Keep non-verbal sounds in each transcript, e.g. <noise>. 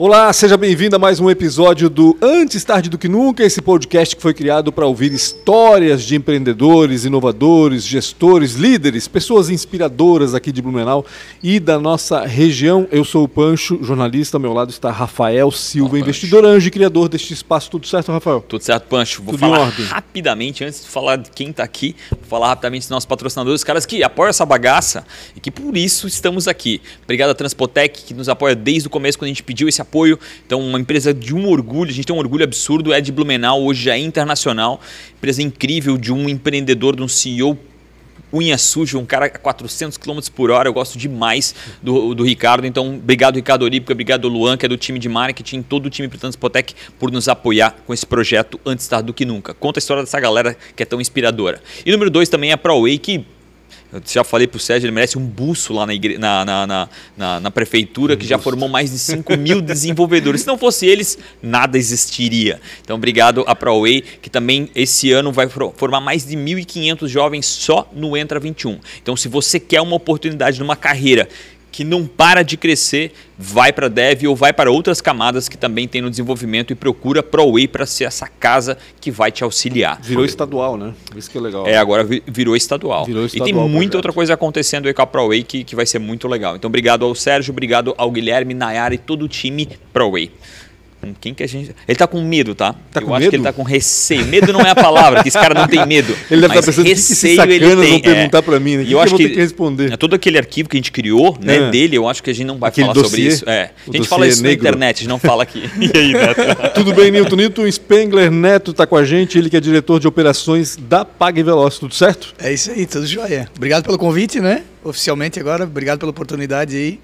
Olá, seja bem-vindo a mais um episódio do Antes Tarde do Que Nunca, esse podcast que foi criado para ouvir histórias de empreendedores, inovadores, gestores, líderes, pessoas inspiradoras aqui de Blumenau e da nossa região. Eu sou o Pancho, jornalista, ao meu lado está Rafael Silva, Olá, investidor anjo e criador deste espaço. Tudo certo, Rafael? Tudo certo, Pancho. Vou Tudo falar rapidamente, antes de falar de quem está aqui, vou falar rapidamente dos nossos patrocinadores, os caras que apoiam essa bagaça e que por isso estamos aqui. Obrigado a Transpotec, que nos apoia desde o começo, quando a gente pediu esse apoio. Então, uma empresa de um orgulho, a gente tem um orgulho absurdo, é de Blumenau, hoje já é internacional. Empresa incrível de um empreendedor, de um CEO unha suja, um cara a 400 km por hora. Eu gosto demais do, do Ricardo. Então, obrigado, Ricardo Olímpica, obrigado, Luan, que é do time de marketing, todo o time do Transpotec, por nos apoiar com esse projeto antes tarde do que nunca. Conta a história dessa galera que é tão inspiradora. E número dois também é a ProWay, que eu já falei pro Sérgio, ele merece um buço lá na, igre... na, na, na, na, prefeitura, que já formou mais de 5 mil <laughs> desenvolvedores. Se não fosse eles, nada existiria. Então, obrigado a ProWay, que também esse ano vai formar mais de 1.500 jovens só no Entra 21. Então, se você quer uma oportunidade numa carreira que não para de crescer, vai para Dev ou vai para outras camadas que também tem no desenvolvimento e procura ProWay para ser essa casa que vai te auxiliar. Virou estadual, né? Isso que é legal. É, agora vi- virou estadual. Virou e tem estadual muita outra coisa acontecendo aí com a ProWay que, que vai ser muito legal. Então, obrigado ao Sérgio, obrigado ao Guilherme, Nayara e todo o time ProWay. Hum, Quem que a gente. Ele tá com medo, tá? Tá Eu com acho medo? que ele tá com receio. Medo não é a palavra, que esse cara não tem medo. <laughs> Ele deve estar pensando, "O que receio ele tem. vão perguntar pra mim, né? E eu que acho que, que responder?" é todo aquele arquivo que a gente criou, né, É. dele, eu acho que a gente não vai Aquele falar sobre isso. É. A gente fala dossiê isso na negro? internet, a gente não fala aqui. <laughs> E aí, Neto? <laughs> Tudo bem, Nilton? Nilton Spengler Neto está com a gente, ele que é diretor de operações da Pague Veloz, tudo certo? É isso aí, tudo jóia. Obrigado pelo convite, né? Oficialmente agora, obrigado pela oportunidade aí.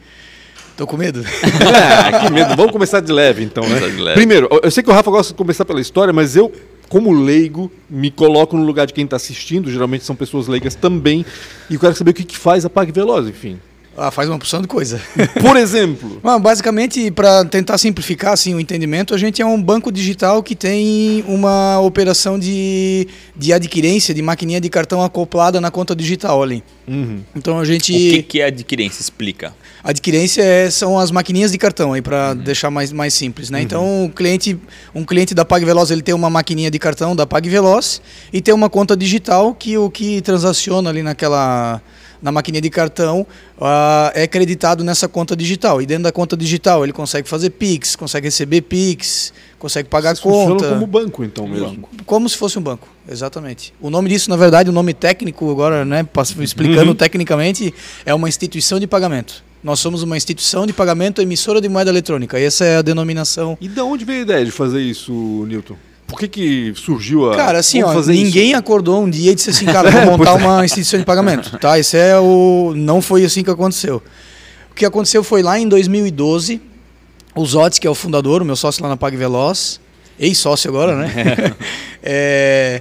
Tô com medo. Ah, <laughs> que medo. Vamos começar de leve, então, né? De leve. Primeiro, eu sei que o Rafa gosta de começar pela história, mas eu, como leigo, me coloco no lugar de quem está assistindo. Geralmente são pessoas leigas também. E eu quero saber o que, que faz a Pague Veloz, enfim. Ah, faz uma porção de coisa. <laughs> Por exemplo, Bom, basicamente, para tentar simplificar assim, o entendimento, a gente é um banco digital que tem uma operação de, de adquirência de maquininha de cartão acoplada na conta digital ali. Uhum. Então a O gente. que, que é adquirência? Explica. Adquirência é- são as maquininhas de cartão aí para deixar mais, mais simples, né? Então o cliente, um cliente da PagVeloz ele tem uma maquininha de cartão da PagVeloz e tem uma conta digital que o que transaciona ali naquela na maquininha de cartão ah, é creditado nessa conta digital e dentro da conta digital ele consegue fazer Pix, consegue receber Pix, consegue pagar vocês conta como banco, então, mesmo. como se fosse um banco, exatamente. O nome disso, na verdade, o nome técnico, agora, né, explicando Uhum. tecnicamente, é uma instituição de pagamento. Nós somos uma instituição de pagamento emissora de moeda eletrônica. E essa é a denominação. E da onde veio a ideia de fazer isso, Nilton? Por que, que surgiu a. Cara, assim, ó, fazer ninguém isso? acordou um dia e disse assim, cara, vou <laughs> montar uma instituição de pagamento, tá? Esse é o... Não foi assim que aconteceu. O que aconteceu foi lá em 2012, o Zotes, que é o fundador, o meu sócio lá na PagVeloz, ex-sócio agora, né? <laughs> é,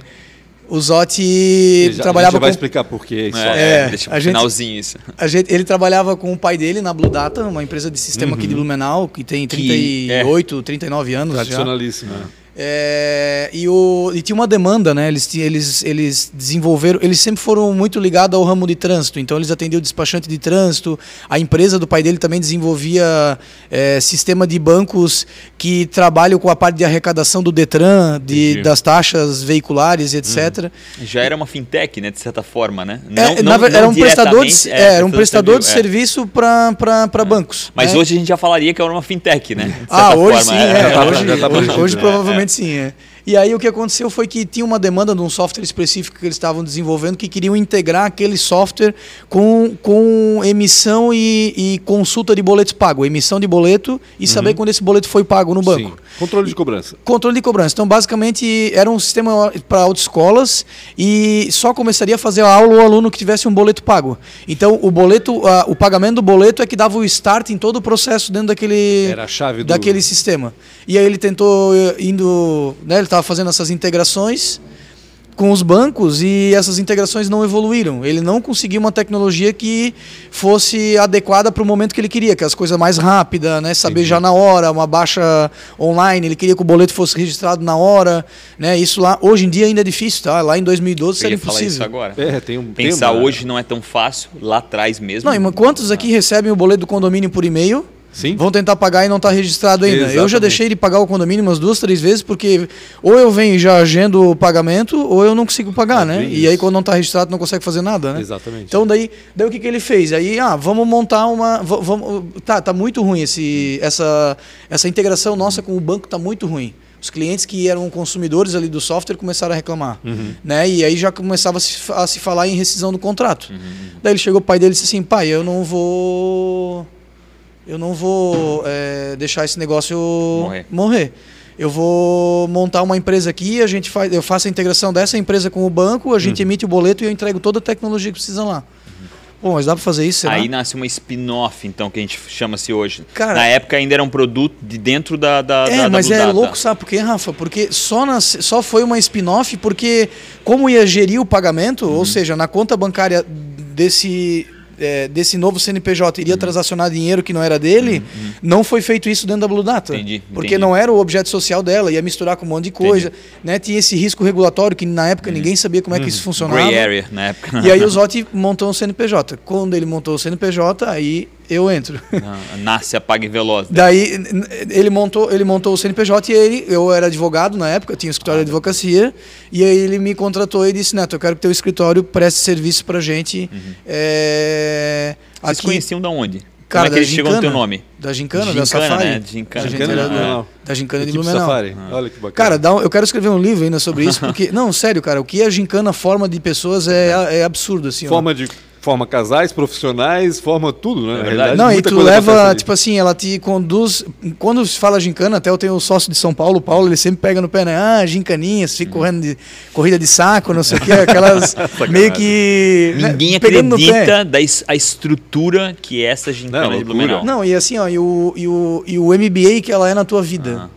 o Zotti Já- trabalhava já vai com... explicar por quê. isso. É, É, deixa a gente- finalzinho isso. A gente, ele trabalhava com o pai dele na Blue Data, uma empresa de sistema aqui de Blumenau, que tem Que- 38, 39 anos já. Tradicionalíssimo. né? É, e, o, e tinha uma demanda, né? Eles, eles, eles desenvolveram, eles sempre foram muito ligados ao ramo de trânsito, então eles atendiam o despachante de trânsito. A empresa do pai dele também desenvolvia é, sistema de bancos que trabalham com a parte de arrecadação do Detran, de, das taxas veiculares, etc. Já era uma fintech, né, de certa forma, né? É, na ver- era um prestador de, é, era um prestador de é. serviço para bancos. Mas né? hoje a gente já falaria que era uma fintech, né? De Ah, hoje forma, sim, é. Tá- hoje, tá hoje- hoje né? Sim, é. E aí o que aconteceu foi que tinha uma demanda de um software específico que eles estavam desenvolvendo que queriam integrar aquele software com, com emissão e, e consulta de boletos pago, emissão de boleto e saber quando esse boleto foi pago no banco. Sim. Controle de cobrança. Controle de cobrança. Então, basicamente, era um sistema para autoescolas e só começaria a fazer a aula o aluno que tivesse um boleto pago. Então, o boleto, o pagamento do boleto é que dava o start em todo o processo dentro daquele, Era a chave do- daquele sistema. E aí ele tentou eh, indo, né, ele estava fazendo essas integrações com os bancos e essas integrações não evoluíram. Ele não conseguiu uma tecnologia que fosse adequada para o momento que ele queria, que as coisas mais rápidas, né, saber Entendi. já na hora, uma baixa online, ele queria que o boleto fosse registrado na hora, né? Isso lá hoje em dia ainda é difícil, tá? Lá em 2012 isso Eu era ia falar isso impossível. agora. É, tem um Pensar tema, né? hoje não é tão fácil, lá atrás mesmo. Não, e quantos aqui recebem o boleto do condomínio por e-mail? Sim. Vão tentar pagar e não está registrado ainda. Eu já Exatamente. deixei de pagar o condomínio umas duas, três vezes, porque ou eu venho e já agendo o pagamento, ou eu não consigo pagar, É né? bem E aí isso. quando não está registrado não consegue fazer nada, né? Exatamente. Então daí, daí o que, que ele fez? Aí, ah, vamos montar uma. va- Vamos, tá, tá muito ruim esse, essa, essa integração nossa com o banco tá muito ruim. Os clientes que eram consumidores ali do software começaram a reclamar. Né? E aí já começava a se, a se falar em rescisão do contrato. Daí ele chegou o pai dele e disse assim, pai, eu não vou. Eu não vou é, deixar esse negócio Morrer. morrer. Eu vou montar uma empresa aqui, a gente faz, eu faço a integração dessa empresa com o banco, a gente emite o boleto e eu entrego toda a tecnologia que precisa lá. Pô, mas dá para fazer isso, será? Aí nasce uma spin-off, então, que a gente chama-se hoje. Cara- Na época ainda era um produto de dentro da. da É, da, da mas Blue é louco, sabe por quê, Rafa? Porque só, nas, só foi uma spin-off porque, como ia gerir o pagamento, Uhum. ou seja, na conta bancária desse, é, desse novo CNPJ Uhum. iria transacionar dinheiro que não era dele, não foi feito isso dentro da Blue Data. Entendi, Porque entendi. não era o objeto social dela, ia misturar com um monte de coisa. Né? Tinha esse risco regulatório que na época ninguém sabia como é que isso funcionava. Uhum. Gray area na época. E aí o Zotti montou um CNPJ. Quando ele montou o CNPJ, aí eu entro. <laughs> Ah, Nasce a Pague Veloz. Daí n- n- ele montou, ele montou o CNPJ e ele, eu era advogado na época, tinha um escritório de advocacia, e aí ele me contratou e disse, Neto, eu quero que teu escritório preste serviço pra gente. é, Uhum. Vocês aqui, conheciam da onde? Cara, Como é que da ele chegou no teu Gincana. nome? da Gincana, da Gincana, Safari. né? Gincana. Da Gincana Gincana, de Blumenau. da Gincana de Blumenau. Safari. Olha que bacana. Cara, dá um- eu quero escrever um livro ainda sobre isso, <laughs> porque, não, sério, cara, o que a gincana forma de pessoas é, é absurdo, assim. ó. forma de forma casais, profissionais, forma tudo, né? Na verdade. Não, e tu leva, tipo assim, ela te conduz. Quando se fala gincana, até eu tenho o sócio de São Paulo, o Paulo, ele sempre pega no pé, né? Ah, gincaninhas, fica correndo de corrida de saco, não sei o que, aquelas <laughs> meio que. né, Ninguém pegando no pé. acredita da es- a estrutura que é essa gincana Não, de. Blumenau. Não, e assim, ó, e o, e, o, e o MBA que ela é na tua vida. Ah.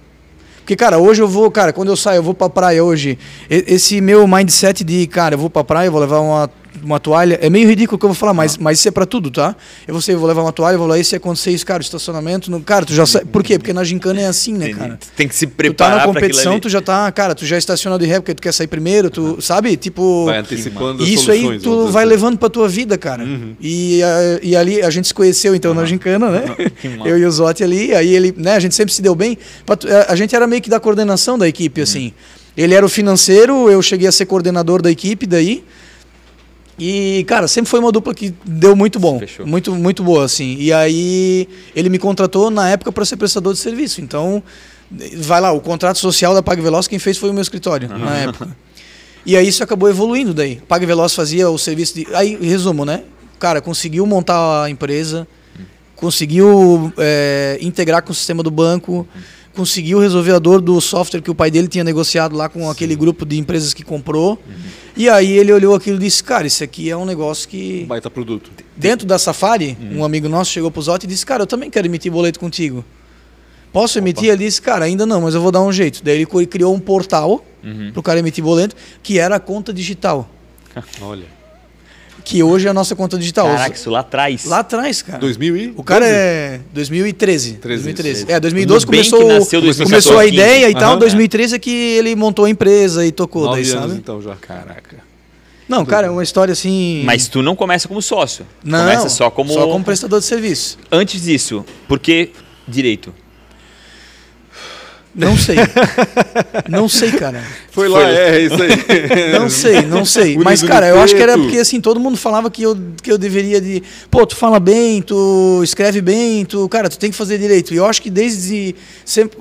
Porque, cara, hoje eu vou, cara, quando eu saio, eu vou pra praia hoje. Esse meu mindset de, cara, eu vou pra praia, eu vou levar uma, uma toalha. É meio ridículo o que eu vou falar, mas, mas isso é pra tudo, tá? Eu vou, ser, eu vou levar uma toalha, vou lá e se acontecer isso, cara, estacionamento. No, cara, tu já sabe. Por quê? Porque na gincana é assim, né, cara? Tu Tem que se Tu tá preparar na competição, tu já tá, cara, tu já estaciona de ré porque tu quer sair primeiro, tu, sabe? Tipo. Vai antecipando E isso soluções, aí tu vai assim. levando pra tua vida, cara. E, a- e ali a gente se conheceu então na gincana, né? <laughs> Eu e o Zotti ali, aí ele, né, a gente sempre se deu bem. Tu- A gente era meio que da coordenação da equipe, assim. Ele era o financeiro, eu cheguei a ser coordenador da equipe daí. E, cara, sempre foi uma dupla que deu muito bom. Fechou. Muito, muito boa, assim. E aí ele me contratou na época para ser prestador de serviço. Então, vai lá, o contrato social da Pag Veloz, quem fez foi o meu escritório na época. E aí isso acabou evoluindo daí. Pag Veloz fazia o serviço de. Aí, resumo, né? Cara, conseguiu montar a empresa, conseguiu é, integrar com o sistema do banco, conseguiu resolver a dor do software que o pai dele tinha negociado lá com aquele grupo de empresas que comprou. E aí ele olhou aquilo e disse: Cara, isso aqui é um negócio que. Baita produto. Dentro da Safari, um amigo nosso chegou pro Zotti e disse: Cara, eu também quero emitir boleto contigo. Posso emitir? Ele disse: Cara, ainda não, mas eu vou dar um jeito. Daí ele criou um portal Uhum. pro cara emitir boleto, que era a conta digital. <laughs> Olha. Que hoje é a nossa conta digital. Caraca, isso lá atrás. Lá atrás, cara. 2000 e O cara é 2013. 13, 2013. isso. É, 2012 No bem que começou, nasceu 2014, começou a ideia e 15. tal. Aham. 2013 é que ele montou a empresa e tocou daí, Nove anos sabe? então já. Caraca. Não, cara, é uma história assim. Mas tu não começa como sócio. Não, começa só como. só como prestador de serviço. Antes disso, por que direito? Não sei. <laughs> não sei, cara. Foi lá, Foi. é isso aí. Não sei, não sei. Unido Mas, cara, eu acho que era porque assim, todo mundo falava que eu, que eu deveria de. Pô, tu fala bem, tu escreve bem, tu. Cara, tu tem que fazer direito. E eu acho que desde. Sempre,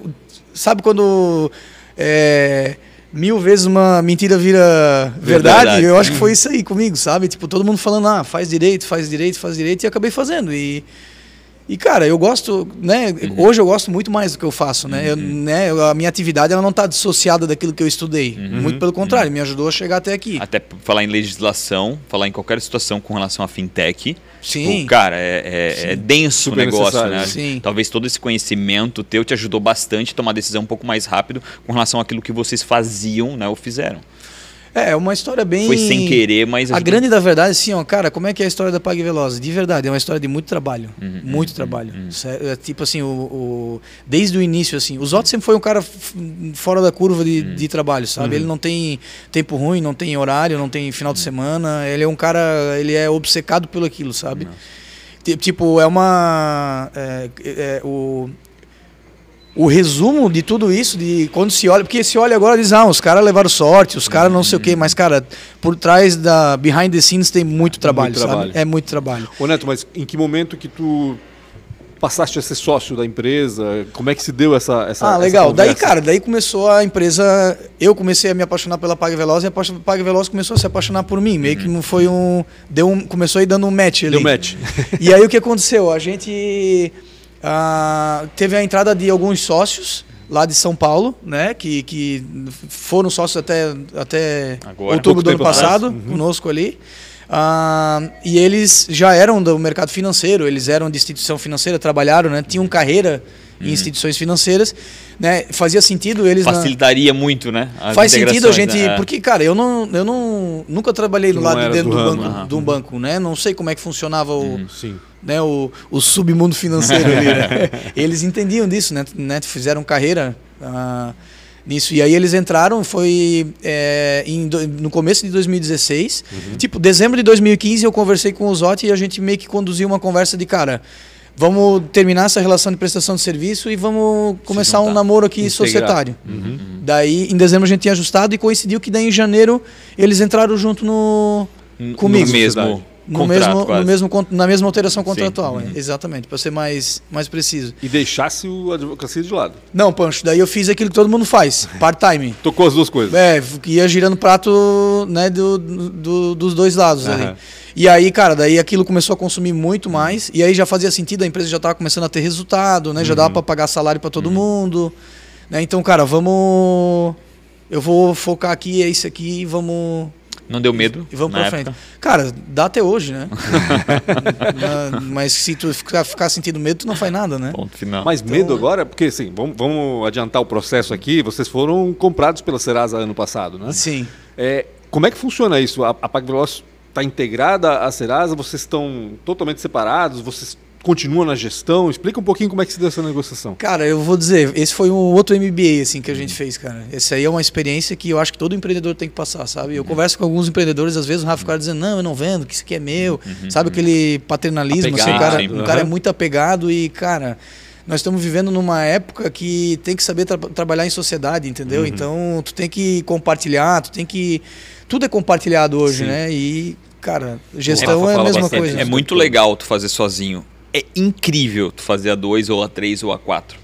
sabe quando. é, mil vezes uma mentira vira verdade? Verdade. Eu acho que foi isso aí comigo, sabe? Tipo, todo mundo falando, ah, faz direito, faz direito, faz direito, e eu acabei fazendo. E. E, cara, eu gosto, né? Hoje eu gosto muito mais do que eu faço, né? Eu, né eu- a minha atividade ela não está dissociada daquilo que eu estudei. Muito pelo contrário, me ajudou a chegar até aqui. Até falar em legislação, falar em qualquer situação com relação à fintech. Sim. Tipo, cara, é, é- é denso Super o negócio, necessário. né? Sim. Talvez todo esse conhecimento teu te ajudou bastante a tomar decisão um pouco mais rápido com relação àquilo que vocês faziam, né? Ou fizeram. É, é uma história bem. Foi sem querer, mas A grande da verdade, assim, ó, cara, como é que é a história da Pag Veloz? De verdade, é uma história de muito trabalho. Uhum, muito trabalho. Sé- é, tipo assim, o, o- desde o início, assim. O Zotti sempre foi um cara fora da curva de, Uhum. de trabalho, sabe? Ele não tem tempo ruim, não tem horário, não tem final de semana. Ele é um cara, ele é obcecado pelo aquilo, sabe? Ti- Tipo, é uma. É, é, o, o resumo de tudo isso, de quando se olha. Porque se olha agora diz, ah, os caras levaram sorte, os caras não sei o quê, mas, cara, por trás da. Behind the scenes tem muito trabalho, sabe? trabalho. É muito trabalho. Ô Neto, mas em que momento que tu passaste a ser sócio da empresa? Como é que se deu essa essa ah, essa legal. Daí, conversa? cara, daí começou a empresa. Eu comecei a me apaixonar pela Pag Veloz e a Pag Veloz começou a se apaixonar por mim. Meio que foi um. Deu um começou aí dando um match ali. Deu match. E aí o que aconteceu? A gente ah, teve a entrada de alguns sócios lá de São Paulo, né? Que, que foram sócios até, até Agora. outubro do ano passado, conosco ali. Ah, e eles já eram do mercado financeiro, eles eram de instituição financeira, trabalharam, né? Tinham carreira em instituições financeiras, né? Fazia sentido eles na- Facilitaria muito, né? as Faz sentido a gente, né? É. porque cara, eu não, eu não nunca trabalhei do não lado de dentro do do, ramo, banco, aham. de um banco, né? Não sei como é que funcionava o, Sim. Né, o, o submundo financeiro ali, né? <laughs> Eles entendiam disso, né? né? Fizeram carreira ah, nisso. E aí eles entraram, foi é, em no começo de 2016. Tipo, dezembro de 2015 eu conversei com o Zotti e a gente meio que conduziu uma conversa de, cara, vamos terminar essa relação de prestação de serviço e vamos começar um namoro aqui Integrar. societário. Uhum. Daí, em dezembro a gente tinha ajustado e coincidiu que daí em janeiro eles entraram junto no... Comigo. No mesmo. No contrato, mesmo, no mesmo, na mesma alteração contratual, Uhum. é, exatamente, para ser mais, mais preciso. E deixasse o advocacia de lado. Não, Pancho, daí eu fiz aquilo que todo mundo faz, <laughs> part-time. Tocou as duas coisas. É, ia girando prato né, do, do- dos dois lados ali. Aham. E aí, cara, daí aquilo começou a consumir muito mais. E aí já fazia sentido, a empresa já estava começando a ter resultado, né? Já Uhum. dava para pagar salário para todo mundo. Né? Então, cara, vamos. Eu vou focar aqui, é isso aqui, vamos. Não deu medo. E vamos na pra época. frente. Cara, dá até hoje, né? <laughs> Na- Mas se tu ficar, ficar sentindo medo, tu não faz nada, né? Ponto final. Mas medo agora, porque assim, vamos, vamos adiantar o processo aqui. Vocês foram comprados pela Serasa ano passado, né? Sim. É, como é que funciona isso? A, a PagVeloz está integrada à Serasa? Vocês estão totalmente separados? Vocês continuam na gestão? Explica um pouquinho como é que se deu essa negociação. Cara, eu vou dizer, esse foi um outro MBA assim que a gente fez, cara. Esse aí é uma experiência que eu acho que todo empreendedor tem que passar, sabe? Eu converso com alguns empreendedores, às vezes o Rafa fica dizendo, não, eu não vendo, que isso aqui é meu. Sabe aquele paternalismo, assim, o Apegado, cara, sim. o cara é Uhum. muito apegado e, cara, nós estamos vivendo numa época que tem que saber tra- trabalhar em sociedade, entendeu? Então, tu tem que compartilhar, tu tem que tudo é compartilhado hoje, Sim. né? E, cara, gestão é a mesma bastante coisa. É muito legal tu fazer sozinho. É incrível tu fazer a 2 ou a 3 ou a 4.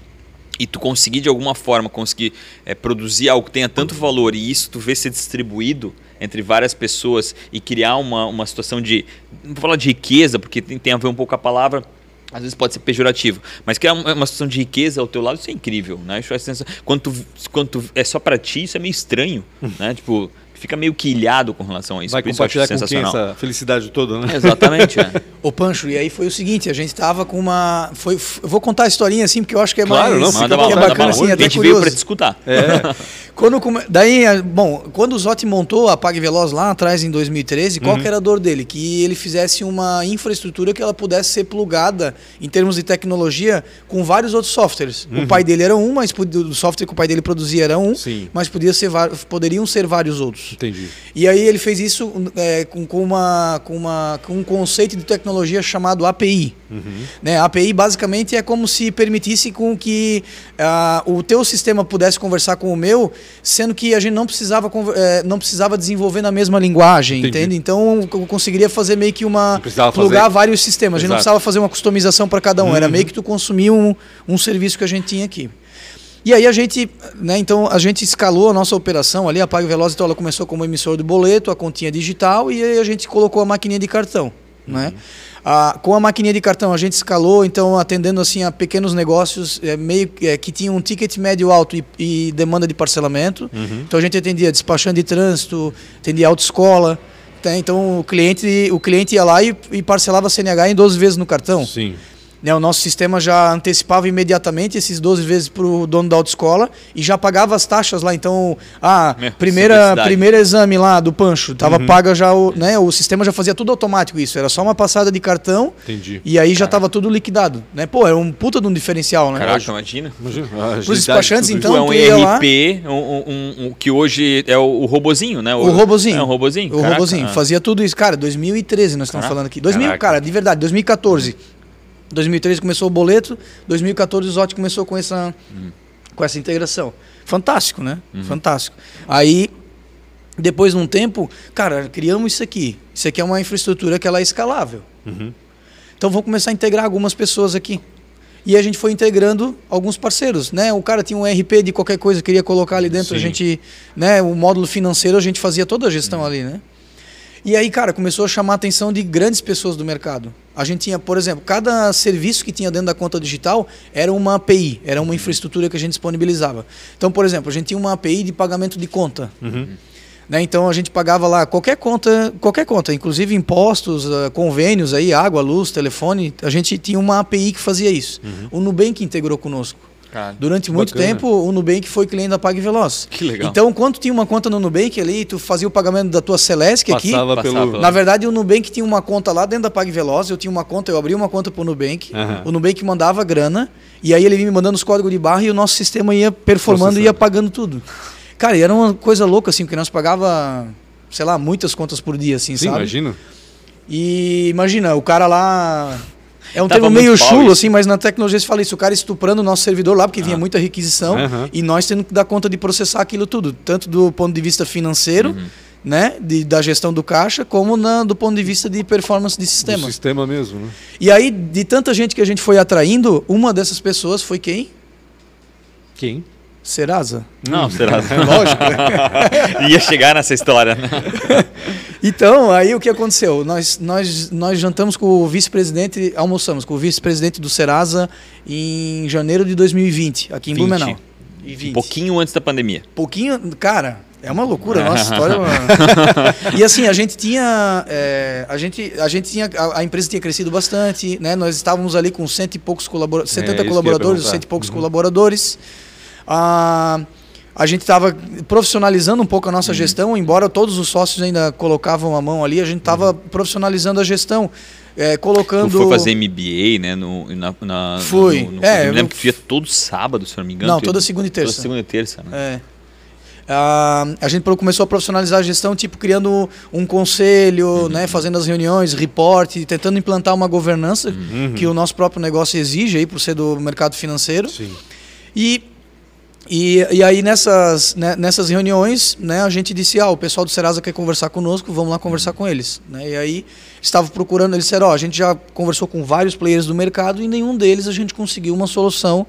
E tu conseguir de alguma forma conseguir é, produzir algo que tenha tanto valor e isso tu vê ser distribuído entre várias pessoas e criar uma, uma situação de. Não vou falar de riqueza, porque tem, tem a ver um pouco com a palavra. Às vezes pode ser pejorativo, mas criar uma, uma situação de riqueza ao teu lado, isso é incrível, né? Isso é sensa- quando, tu, quando tu- é só pra ti, isso é meio estranho, né? Tipo, fica meio que ilhado com relação a isso. Vai isso compartilhar com quem essa felicidade toda, né? Exatamente, é. <laughs> Ô Pancho, e aí foi o seguinte, a gente tava com uma. Foi, eu vou contar a historinha assim, porque eu acho que é Claro, mais. não, à bala, é bacana bala. assim, A gente veio curioso. pra te escutar. É. <laughs> Quando. Daí, eh, bom, quando o Zotti montou a Pag Veloz lá atrás em 2013, qual que era a dor dele? Que ele fizesse uma infraestrutura que ela pudesse ser plugada em termos de tecnologia com vários outros softwares. O pai dele era um, mas o software que o pai dele produzia era um, Sim. mas podia ser poderiam ser vários outros. Entendi. E aí ele fez isso é, com, com uma, com, uma, com um conceito de tecnologia chamado API. Né? A API basicamente é como se permitisse com que ah, o teu sistema pudesse conversar com o meu, sendo que a gente não precisava, eh, não precisava desenvolver na mesma linguagem, Entendi. entende? Então eu conseguiria fazer meio que uma plugar fazer- vários sistemas. A gente não precisava fazer uma customização para cada um. Era meio que tu consumia um, um serviço que a gente tinha aqui. E aí a gente, né, então a gente escalou a nossa operação ali, a Pague Veloz, então ela começou como emissor de boleto, a continha digital e aí a gente colocou a maquininha de cartão, né? Ah, com a maquininha de cartão a gente escalou, então atendendo assim a pequenos negócios é, meio é, que tinham um ticket médio alto e, e demanda de parcelamento. Então a gente atendia despachante de trânsito, atendia autoescola. tá? Então o cliente, o cliente ia lá e, e parcelava a CNH em 12 vezes no cartão. Sim. Né, o nosso sistema já antecipava imediatamente esses 12 vezes para o dono da autoescola e já pagava as taxas lá. Então, ah, primeira, primeiro exame lá do Pancho, tava paga já o, né, o sistema já fazia tudo automático isso, era só uma passada de cartão Entendi. e aí já tava tudo liquidado, né? Pô, era um puta de um diferencial, né? Caraca, imagina. Imagina. Pros despachantes, então, é um tu ia lá- RP, um, um- um- um- que hoje é o, o robozinho, né? O robozinho. É um robozinho. O Caraca, robozinho. ah. Fazia tudo isso. Cara, 2013 nós estamos Caraca. falando aqui. 2000, Caraca. cara, de verdade, 2014. 2013 começou o boleto, 2014 o Zotti começou com essa, com essa integração. Fantástico, né? Fantástico. Aí, depois de um tempo, cara, criamos isso aqui. Isso aqui é uma infraestrutura que ela é escalável. Então vamos começar a integrar algumas pessoas aqui. E a gente foi integrando alguns parceiros, né? O cara tinha um RP de qualquer coisa, queria colocar ali dentro, a Sim. gente, né, o módulo financeiro, a gente fazia toda a gestão ali, né? E aí, cara, começou a chamar a atenção de grandes pessoas do mercado. A gente tinha, por exemplo, cada serviço que tinha dentro da conta digital era uma API, era uma infraestrutura que a gente disponibilizava. Então, por exemplo, a gente tinha uma API de pagamento de conta. Né? Então a gente pagava lá qualquer conta, qualquer conta, inclusive impostos, ah, convênios aí, água, luz, telefone. A gente tinha uma API que fazia isso. O Nubank integrou conosco. Cara, Durante muito bacana. tempo, o Nubank foi cliente da Pag Veloz. Que legal. Então, quando tinha uma conta no Nubank ali, tu fazia o pagamento da tua Celesc aqui. Passava Passava pelo. Na verdade, o Nubank tinha uma conta lá dentro da Pag Veloz, eu tinha uma conta, eu abri uma conta pro Nubank, Aham. o Nubank mandava grana, e aí ele vinha me mandando os códigos de barra e o nosso sistema ia performando e ia pagando tudo. Cara, e era uma coisa louca, assim, porque nós pagava, sei lá, muitas contas por dia, assim, Sim, sabe? imagina. E imagina, o cara lá. É um termo meio chulo, assim, mas na tecnologia se fala isso. O cara estuprando o nosso servidor lá, porque vinha muita requisição, Aham. e nós tendo que dar conta de processar aquilo tudo, tanto do ponto de vista financeiro, Uhum. né, de, da gestão do caixa, como na, do ponto de vista de performance de sistema. sistema mesmo, né? E aí, de tanta gente que a gente foi atraindo, uma dessas pessoas foi quem? Quem? Serasa. Não, será? <laughs> Lógico. <laughs> Ia chegar nessa história, né? <laughs> Então, aí o que aconteceu? Nós, nós, nós jantamos com o vice-presidente, almoçamos com o vice-presidente do Serasa em janeiro de 2020, aqui em 20. Blumenau. E 20. Um pouquinho antes da pandemia. Pouquinho, cara, é uma loucura a nossa história. é uma- e assim, a gente tinha, é, a gente, a gente tinha, a, a empresa tinha crescido bastante, né? Nós estávamos ali com cento e poucos colaboradores, É, isso 70 que eu ia colaboradores, cento e poucos colaboradores. Ah, a gente estava profissionalizando um pouco a nossa gestão, embora todos os sócios ainda colocavam a mão ali, a gente estava profissionalizando a gestão, é, colocando. Tu foi fazer MBA, né? No, na, na, Fui. No, no, É, eu me eu- lembro que tu ia todo sábado, se eu não me engano. Não, toda segunda e terça. Toda segunda e terça, né? É. Ah, a gente começou a profissionalizar a gestão, tipo, criando um conselho, né, fazendo as reuniões, reporte, tentando implantar uma governança que o nosso próprio negócio exige aí por ser do mercado financeiro. Sim. E, e, e aí nessas, né, nessas reuniões, né, a gente disse, ah, o pessoal do Serasa quer conversar conosco, vamos lá conversar com eles. Né? E aí estava procurando, eles disseram, ó, a gente já conversou com vários players do mercado e nenhum deles a gente conseguiu uma solução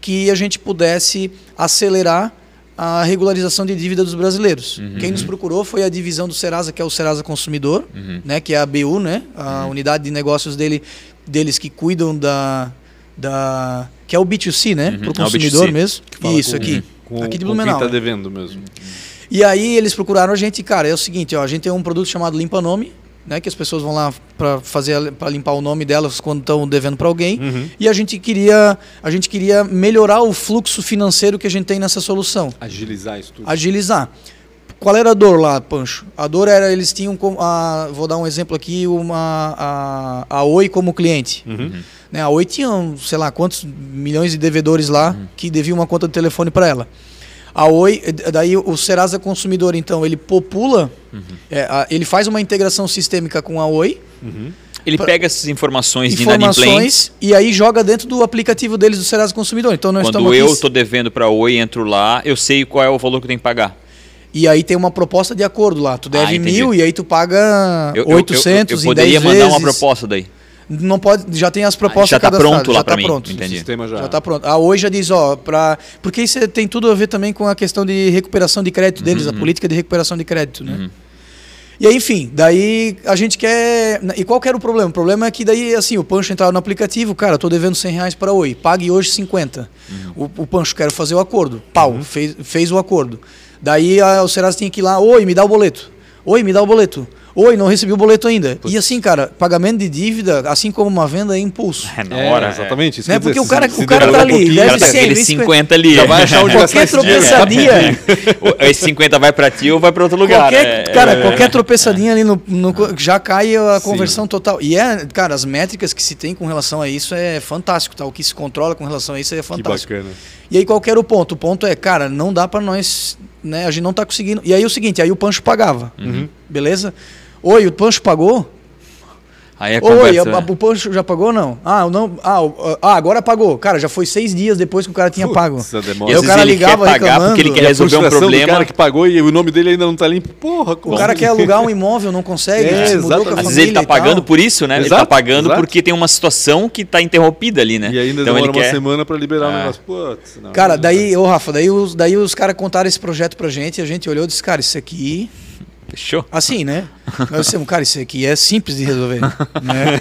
que a gente pudesse acelerar a regularização de dívida dos brasileiros. Quem nos procurou foi a divisão do Serasa, que é o Serasa Consumidor, né, que é a BU, né, a unidade de negócios dele, deles que cuidam da, da que é o B2C, né, para É o o consumidor B2C, mesmo. Fala Isso com- aqui, Com, aqui de Blumenau. Quem tá né? devendo mesmo. E aí eles procuraram a gente, cara, é o seguinte, ó, a gente tem um produto chamado Limpa Nome, né, que as pessoas vão lá para fazer para limpar o nome delas quando estão devendo para alguém. Uhum. E a gente queria a gente queria melhorar o fluxo financeiro que a gente tem nessa solução, Agilizar isso tudo. agilizar. Qual era a dor lá, Pancho? A dor era eles tinham como a, vou dar um exemplo aqui, uma a, a Oi como cliente. Uhum. Né, a Oi tinha, sei lá, quantos milhões de devedores lá que deviam uma conta de telefone para ela. A Oi, daí o Serasa Consumidor, então, ele popula, é, a- ele faz uma integração sistêmica com a Oi, Uhum. Ele pega essas informações, de informações, e aí joga dentro do aplicativo deles do Serasa Consumidor. Então nós Quando estamos eu estou devendo para Oi, entro lá, eu sei qual é o valor que eu tenho que pagar. E aí tem uma proposta de acordo lá. Tu deve Ah, mil e aí tu paga Eu, eu- 800 eu, eu, eu em 10 poderia mandar vezes. uma proposta daí. Não pode, já tem as propostas já tá pronto lá tá mim, pronto. O entendi. sistema já. Já tá pronto. A hoje já diz, ó, pra... porque isso tem tudo a ver também com a questão de recuperação de crédito deles, Uhum. a política de recuperação de crédito, né? E aí, enfim, daí a gente quer. E qual que era o problema? O problema é que daí, assim, o Pancho entrava no aplicativo, cara, tô devendo 100 reais para Oi, pague hoje 50. Uhum. O, o Pancho, quero fazer o acordo. Pau, fez, fez o acordo. Daí a, o Serasa tinha que ir lá, oi, me dá o boleto. Oi, me dá o boleto. Oi, não recebi o boleto ainda. E assim, cara, pagamento de dívida, assim como uma venda, é impulso. É na É, hora. exatamente. Isso Né, quer dizer, porque o cara- se o cara tá um ali, deve cara tá ser com aqueles 50. 50 ali. Já vai achar onde <laughs> Qualquer tropeçadinha. <laughs> Esse 50 vai para ti ou vai para outro lugar. Qualquer, né? cara, qualquer tropeçadinha ali no, no co- já cai a conversão total. E é, cara, as métricas que se tem com relação a isso é fantástico, tá? O que se controla com relação a isso é Que fantástico. bacana. E aí qual que era o ponto? O ponto é, cara, não dá pra nós, né? A gente não tá conseguindo. E aí o seguinte, aí o Pancho pagava. Uhum. Beleza? Oi, o Pancho pagou? Aí é Oi, conversa, a- né? a- o Pancho já pagou ou não? Ah, não. Ah, o- ah, agora pagou. Cara, já foi seis dias depois que o cara tinha pago. E aí o cara ele ligava quer pagar reclamando. porque ele quer E resolver um problema. cara que pagou e o nome dele ainda não tá limpo. Porra, como O cara quer alugar um imóvel, não consegue. É, se mudou com a exatamente. Às vezes ele tá pagando por isso, né? ele tá Exato, pagando exato. porque tem uma situação que tá interrompida ali, né? E ainda então demora ele uma quer... semana pra liberar o É. negócio. Putz, não. Cara, daí, ô Rafa, daí os, daí os caras contaram esse projeto pra gente e a gente olhou e disse, cara, isso aqui. Fechou? Assim, né? Nós dissemos, cara, isso aqui é simples de resolver. né?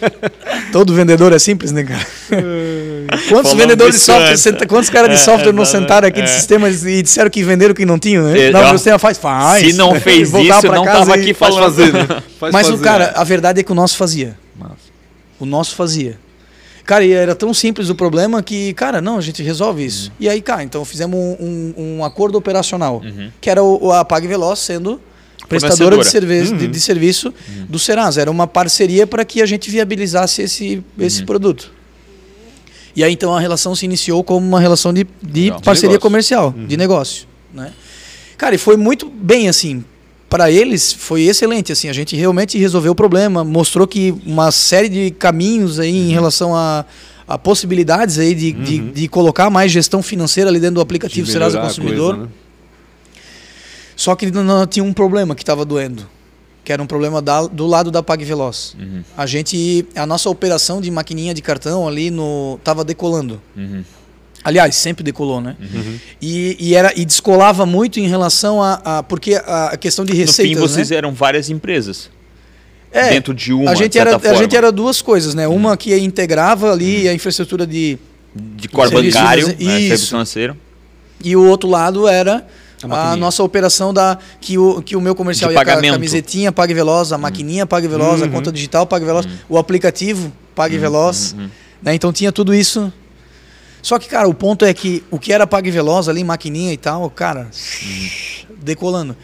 <laughs> Todo vendedor é simples, né, cara? <laughs> Quantos Falando vendedores de software, senta- quantos caras de É, software não sentaram aqui de É. sistemas e disseram que venderam que não tinham, né? É, não, ó, meu sistema faz, faz. Se não fez isso, não casa tava e- aqui Faz fazer, né? <laughs> Faz Mas o fazer. cara, a verdade é que o nosso fazia. O nosso fazia. Cara, e era tão simples o problema que, cara, não, a gente resolve isso. E aí, cara, então fizemos um, um- um acordo operacional, que era o, o- a Veloz sendo prestadora de, serviço, de, de serviço do Serasa. Era uma parceria para que a gente viabilizasse esse, esse produto. E aí, então, a relação se iniciou como uma relação de, de parceria negócio. comercial, de negócio, né? Cara, e foi muito bem, assim, para eles foi excelente, assim, a gente realmente resolveu o problema, mostrou que uma série de caminhos aí Uhum. em relação a, a possibilidades aí de, de, de colocar mais gestão financeira ali dentro do aplicativo De Serasa Consumidor. coisa, né? Só que não, não tinha um problema que estava doendo, que era um problema da- do lado da Pag Veloz. Uhum, A gente, a nossa operação de maquininha de cartão ali no tava decolando. uhum, Aliás, sempre decolou, né? E, e era e descolava muito em relação a, a- porque a, a questão de No fim, receitas, vocês né? eram várias empresas. É, dentro de uma, a gente de era a gente era duas coisas, né? Uma que integrava ali a infraestrutura de De core Serviço bancário, financeiro. né, serviço financeiro. e o outro lado era A a, nossa operação da que o, que o meu comercial De ia com a pagamento. camisetinha Pague Veloz, a maquininha Pague Veloz, a Uhum. conta digital Pague Veloz, o aplicativo Pague Veloz, uhum. né? Então tinha tudo isso. Só que, cara, o ponto é que o que era Pague Veloz ali, maquininha e tal, cara, decolando.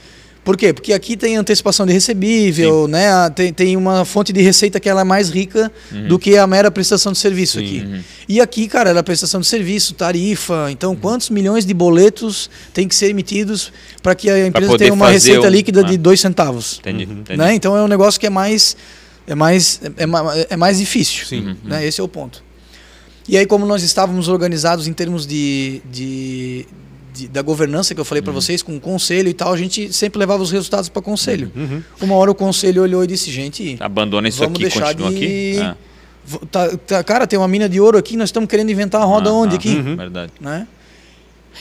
Por quê? Porque aqui tem antecipação de recebível, né? A- Tem, tem uma fonte de receita que ela é mais rica do que a mera prestação de serviço aqui. Uhum. E aqui, cara, era prestação de serviço, tarifa. Então, quantos milhões de boletos tem que ser emitidos para que a empresa tenha uma receita um- líquida ah. de dois centavos? Entendi, entendi. Né? Então é um negócio que é mais é mais é, ma- é mais difícil. Sim. Né? Esse é o ponto. E aí como nós estávamos organizados em termos de, de- de- da governança que eu falei para vocês com o conselho e tal, a gente sempre levava os resultados para conselho. Uhum. Uma hora o conselho olhou e disse, gente, Abandona isso Vamos aqui, deixar continua de- aqui. V- tá- tá- cara, tem uma mina de ouro aqui, nós estamos querendo inventar a roda Ah, onde ah, aqui, Verdade. né?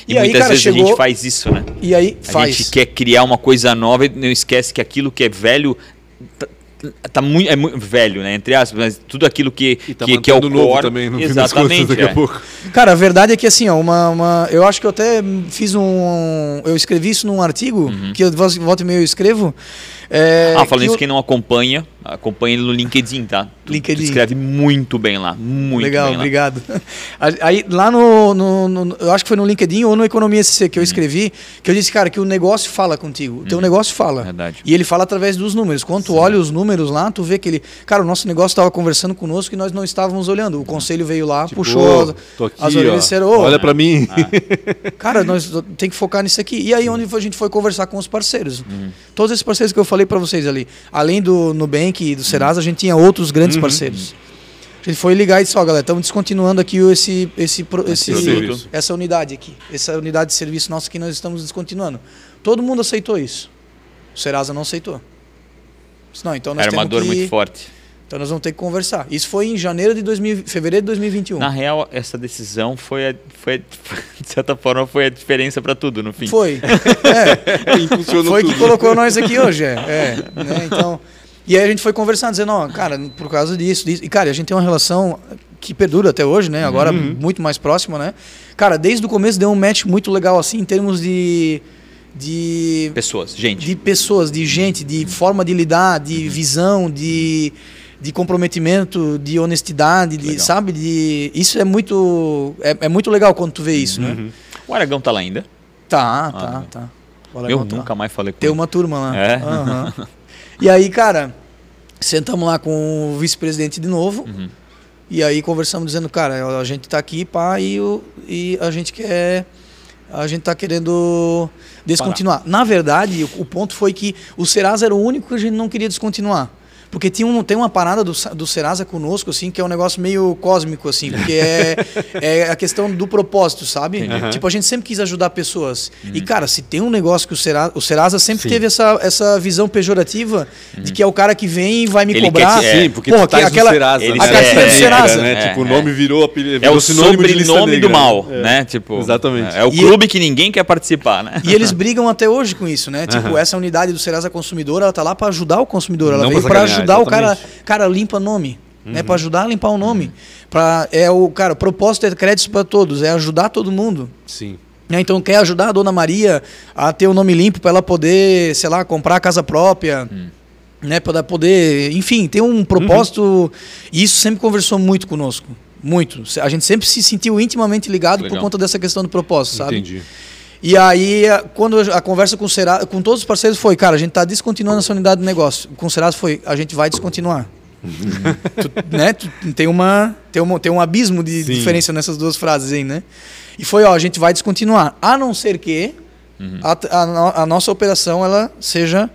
E, E aí, muitas cara, vezes a chegou- gente faz isso, né? E aí A faz. gente quer criar uma coisa nova e não esquece que aquilo que é velho tá, muito, é muito velho, né? Entre aspas, mas tudo aquilo que, tá que, que é o novo core. também, no fim das contas, Exatamente. daqui é. a pouco. Cara, a verdade é que assim, ó, uma, uma, eu acho que eu até fiz um. Eu escrevi isso num artigo, que eu volta e meia eu escrevo. é, Uhum. Ah, falando que isso, eu- quem não acompanha, acompanha ele no LinkedIn, tá? Tu, LinkedIn. tu escreve muito bem lá, muito Legal, bem lá. obrigado. <laughs> Aí lá no, no- no- Eu acho que foi no LinkedIn ou no Economia SC Uhum. que eu escrevi, que eu disse, cara, que o negócio fala contigo. O teu negócio fala. Verdade. E ele fala através dos números. Quando tu olha os números lá, tu vê que ele. Cara, o nosso negócio estava conversando conosco e nós não estávamos olhando. O conselho veio lá, Tipo, puxou tô aqui, as orelhas ó, disseram, "Ô, olha pra mim. <laughs> Cara, nós tem que focar nisso aqui. E aí onde a gente foi conversar com os parceiros. Todos esses parceiros que eu falei para vocês ali, além do Nubank e do Serasa, a gente tinha outros grandes parceiros. A gente foi ligar e disse, ó, galera, estamos descontinuando aqui esse, esse, esse, serviço. essa unidade aqui. Essa unidade de serviço nossa que nós estamos descontinuando. Todo mundo aceitou isso. O Serasa não aceitou. Disse, não, então nós Era uma temos dor que, muito forte. Então nós vamos ter que conversar. Isso foi em janeiro de 2000, fevereiro de 2021. Na real, essa decisão foi, a, foi a- <laughs> de certa forma, foi a diferença para tudo, no fim. Foi. <laughs> É, foi que tudo. colocou nós aqui hoje, é. é, né, Então, e aí a gente foi conversando, dizendo, ó, cara, por causa disso, disso. E, cara, a gente tem uma relação que perdura até hoje, né? Agora muito mais próxima, né? Cara, desde o começo deu um match muito legal, assim, em termos de. de Pessoas, gente. de pessoas, de gente, de forma de lidar, de visão, de, de comprometimento, de honestidade, de, sabe? De, isso é muito é, é muito legal quando tu vê isso, né? O Aragão tá lá ainda? Tá, tá, legal. tá. O Eu tá. nunca mais falei com Tem ele. uma turma lá. É? Aham. <laughs> E aí, cara, sentamos lá com o vice-presidente de novo. Uhum. E aí conversamos dizendo, cara, a gente tá aqui, pá, e, o, e a gente quer. A gente tá querendo descontinuar. Na verdade, o, o ponto foi que o Serasa era o único que a gente não queria descontinuar. Porque tinha um, tem uma parada do, do Serasa conosco, assim, que é um negócio meio cósmico, assim, porque é, <laughs> é a questão do propósito, sabe? Uhum. Tipo, a gente sempre quis ajudar pessoas. E, cara, se tem um negócio que o Serasa, o Serasa sempre Sim. teve essa, essa visão pejorativa de que é o cara que vem e vai me Ele cobrar. quer te- Sim, porque Porra, tu que- aquela- Serasa, né? a carteira É, do Serasa. né? É, tipo, o é. nome virou apelido, É virou o sinônimo de lista sobrenome do mal, É. né? Tipo, Exatamente. É o E- clube que ninguém quer participar, né? E eles brigam até hoje com isso, né? Tipo, essa unidade do Serasa Consumidor, ela tá lá para ajudar o consumidor, ela Não veio pra para sacanear, ajudar o cara, cara limpa nome, né? Uhum. Para ajudar a limpar o nome. Para é o, cara, o propósito é crédito para todos, é ajudar todo mundo. Sim. né? Então quer ajudar a dona Maria a ter o nome limpo para ela poder, sei lá, comprar a casa própria. Né, para poder, enfim, ter um propósito. E isso sempre conversou muito conosco. Muito. A gente sempre se sentiu intimamente ligado por Legal. conta dessa questão do propósito, sabe? Entendi. E aí, a- quando a conversa com o Serasa, com todos os parceiros foi, cara, a gente está descontinuando essa unidade de negócio. Com o Serasa foi, a gente vai descontinuar. Tu- né? Tu- tem, uma, tem, um, tem um abismo de Sim. diferença nessas duas frases aí, né? E foi, ó, a gente vai descontinuar. A não ser que a, a no- a nossa operação ela seja,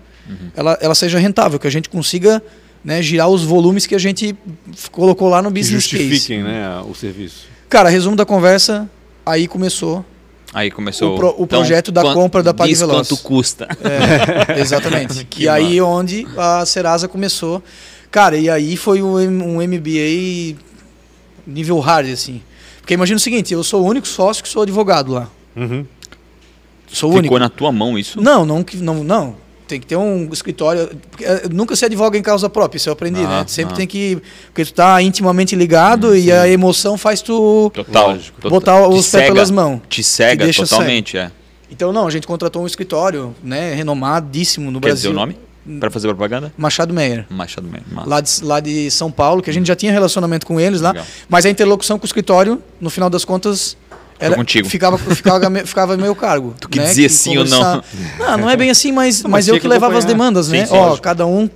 ela, ela seja rentável, que a gente consiga né, girar os volumes que a gente colocou lá no Que business case. justifiquem né, o serviço. Cara, resumo da conversa, aí começou Aí começou O pro- o projeto da compra da PagVeloz. quanto custa. É, <laughs> exatamente. Que e aí onde a Serasa começou. Cara, e aí foi um, um MBA nível hard, assim. Porque imagina o seguinte, eu sou o único sócio que sou advogado lá. Uhum. Sou o Ficou único. na tua mão isso? Não, não, que- não, não. Tem que ter um escritório. porque, eh, nunca se advoga em causa própria, isso eu aprendi, Ah, né? Sempre ah. tem que. Porque tu tá intimamente ligado e a emoção faz tu. Total. Lógico. Botar os pés pelas mãos. Te cega Te totalmente, é. Então, não, a gente contratou um escritório, né, renomadíssimo no Quer Brasil. dizer o nome? Pra fazer propaganda? Machado Meyer. Machado. Massa. lá de, lá de São Paulo, que a gente já tinha relacionamento com eles lá, Legal. mas a interlocução com o escritório, no final das contas, era, contigo. Ficava, ficava, <laughs> ficava meu cargo. Tu que né? dizia sim ou não. Não, <laughs> não é bem assim, mas, Não, mas mas eu que que levava as demandas, Sim, né? sim, Ó, lógico. cada um.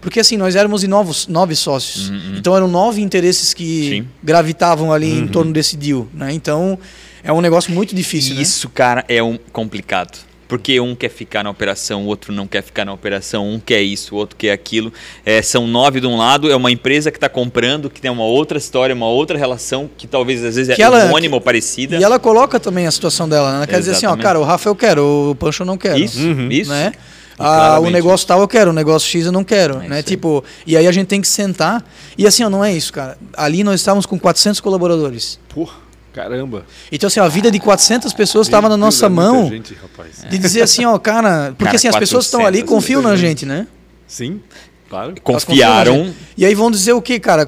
Porque assim, nós éramos em novos, nove sócios. Então eram nove interesses que Sim. gravitavam ali em torno desse deal. Né? Então é um negócio muito difícil. né? Isso, cara, é um complicado. Porque um quer ficar na operação, o outro não quer ficar na operação, um quer isso, o outro quer aquilo. É, são nove de um lado, é uma empresa que está comprando, que tem uma outra história, uma outra relação, que talvez às vezes Que é ela- homônima ou parecida. E ela coloca também a situação dela. Né? Ela quer dizer assim, ó, Exatamente. cara, o Rafa eu quero, o Pancho eu não quero. Isso, isso. né? Ah, o negócio tal eu quero, o negócio X eu não quero, É né? Tipo, e aí a gente tem que sentar. E assim, ó, não é isso, cara. Ali nós estávamos com 400 colaboradores. Porra, caramba. Então assim, ó, a vida de 400 pessoas estava na nossa é mão. gente, rapaz. De dizer assim, ó, cara, porque Cara, assim as pessoas estão ali 400, confiam na gente, né? Sim, claro. Na Confiaram. E aí vão dizer o quê, cara?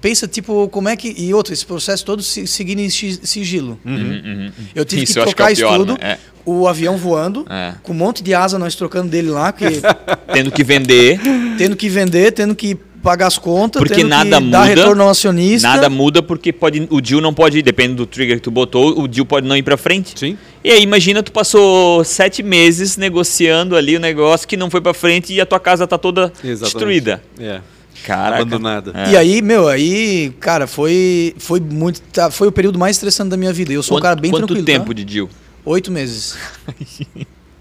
Pensa tipo, como é que e outro, esse processo todo se- seguindo em si- sigilo. Uhum, uhum. Eu tive Isso que trocar que é o isso pior, tudo, né? o avião voando, É. com um monte de asa nós trocando dele lá, que <laughs> Tendo que vender, tendo que vender, tendo que pagar as contas, Porque tendo nada que dar muda, retorno ao acionista. nada muda porque pode, o deal não pode, depende do trigger que tu botou, o deal pode não ir pra frente. Sim. E aí, imagina, tu passou sete meses negociando ali o negócio que não foi pra frente e a tua casa tá toda Exatamente. destruída. É. Caraca. Abandonada. É. E aí, meu, aí, cara, foi foi muito, tá, foi o período mais estressante da minha vida. Eu sou Quanto, um cara bem quanto tranquilo, tempo tá? de deal? Oito meses. <laughs>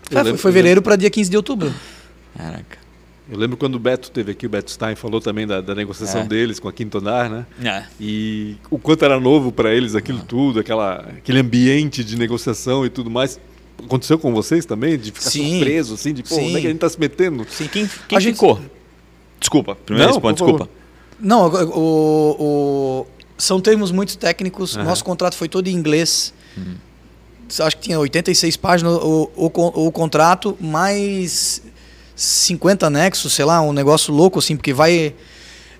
Eu É, foi fevereiro para dia 15 de outubro. Caraca. Eu lembro quando o Beto teve aqui, o Beto Stein falou também da, da negociação É. deles com a Quinto Andar, né? É. E o quanto era novo para eles aquilo Ah. tudo, aquela, aquele ambiente de negociação e tudo mais. Aconteceu com vocês também? De ficar Sim. surpreso, assim, de pô, Sim. onde é que a gente tá se metendo? Sim, quem, quem A gente- ficou? Desculpa, primeiro Não, responde, desculpa. Não, o, o- são termos muito técnicos. Nosso contrato foi todo em inglês. Acho que tinha 86 páginas o, o, o contrato, mais 50 anexos, sei lá, um negócio louco assim, porque vai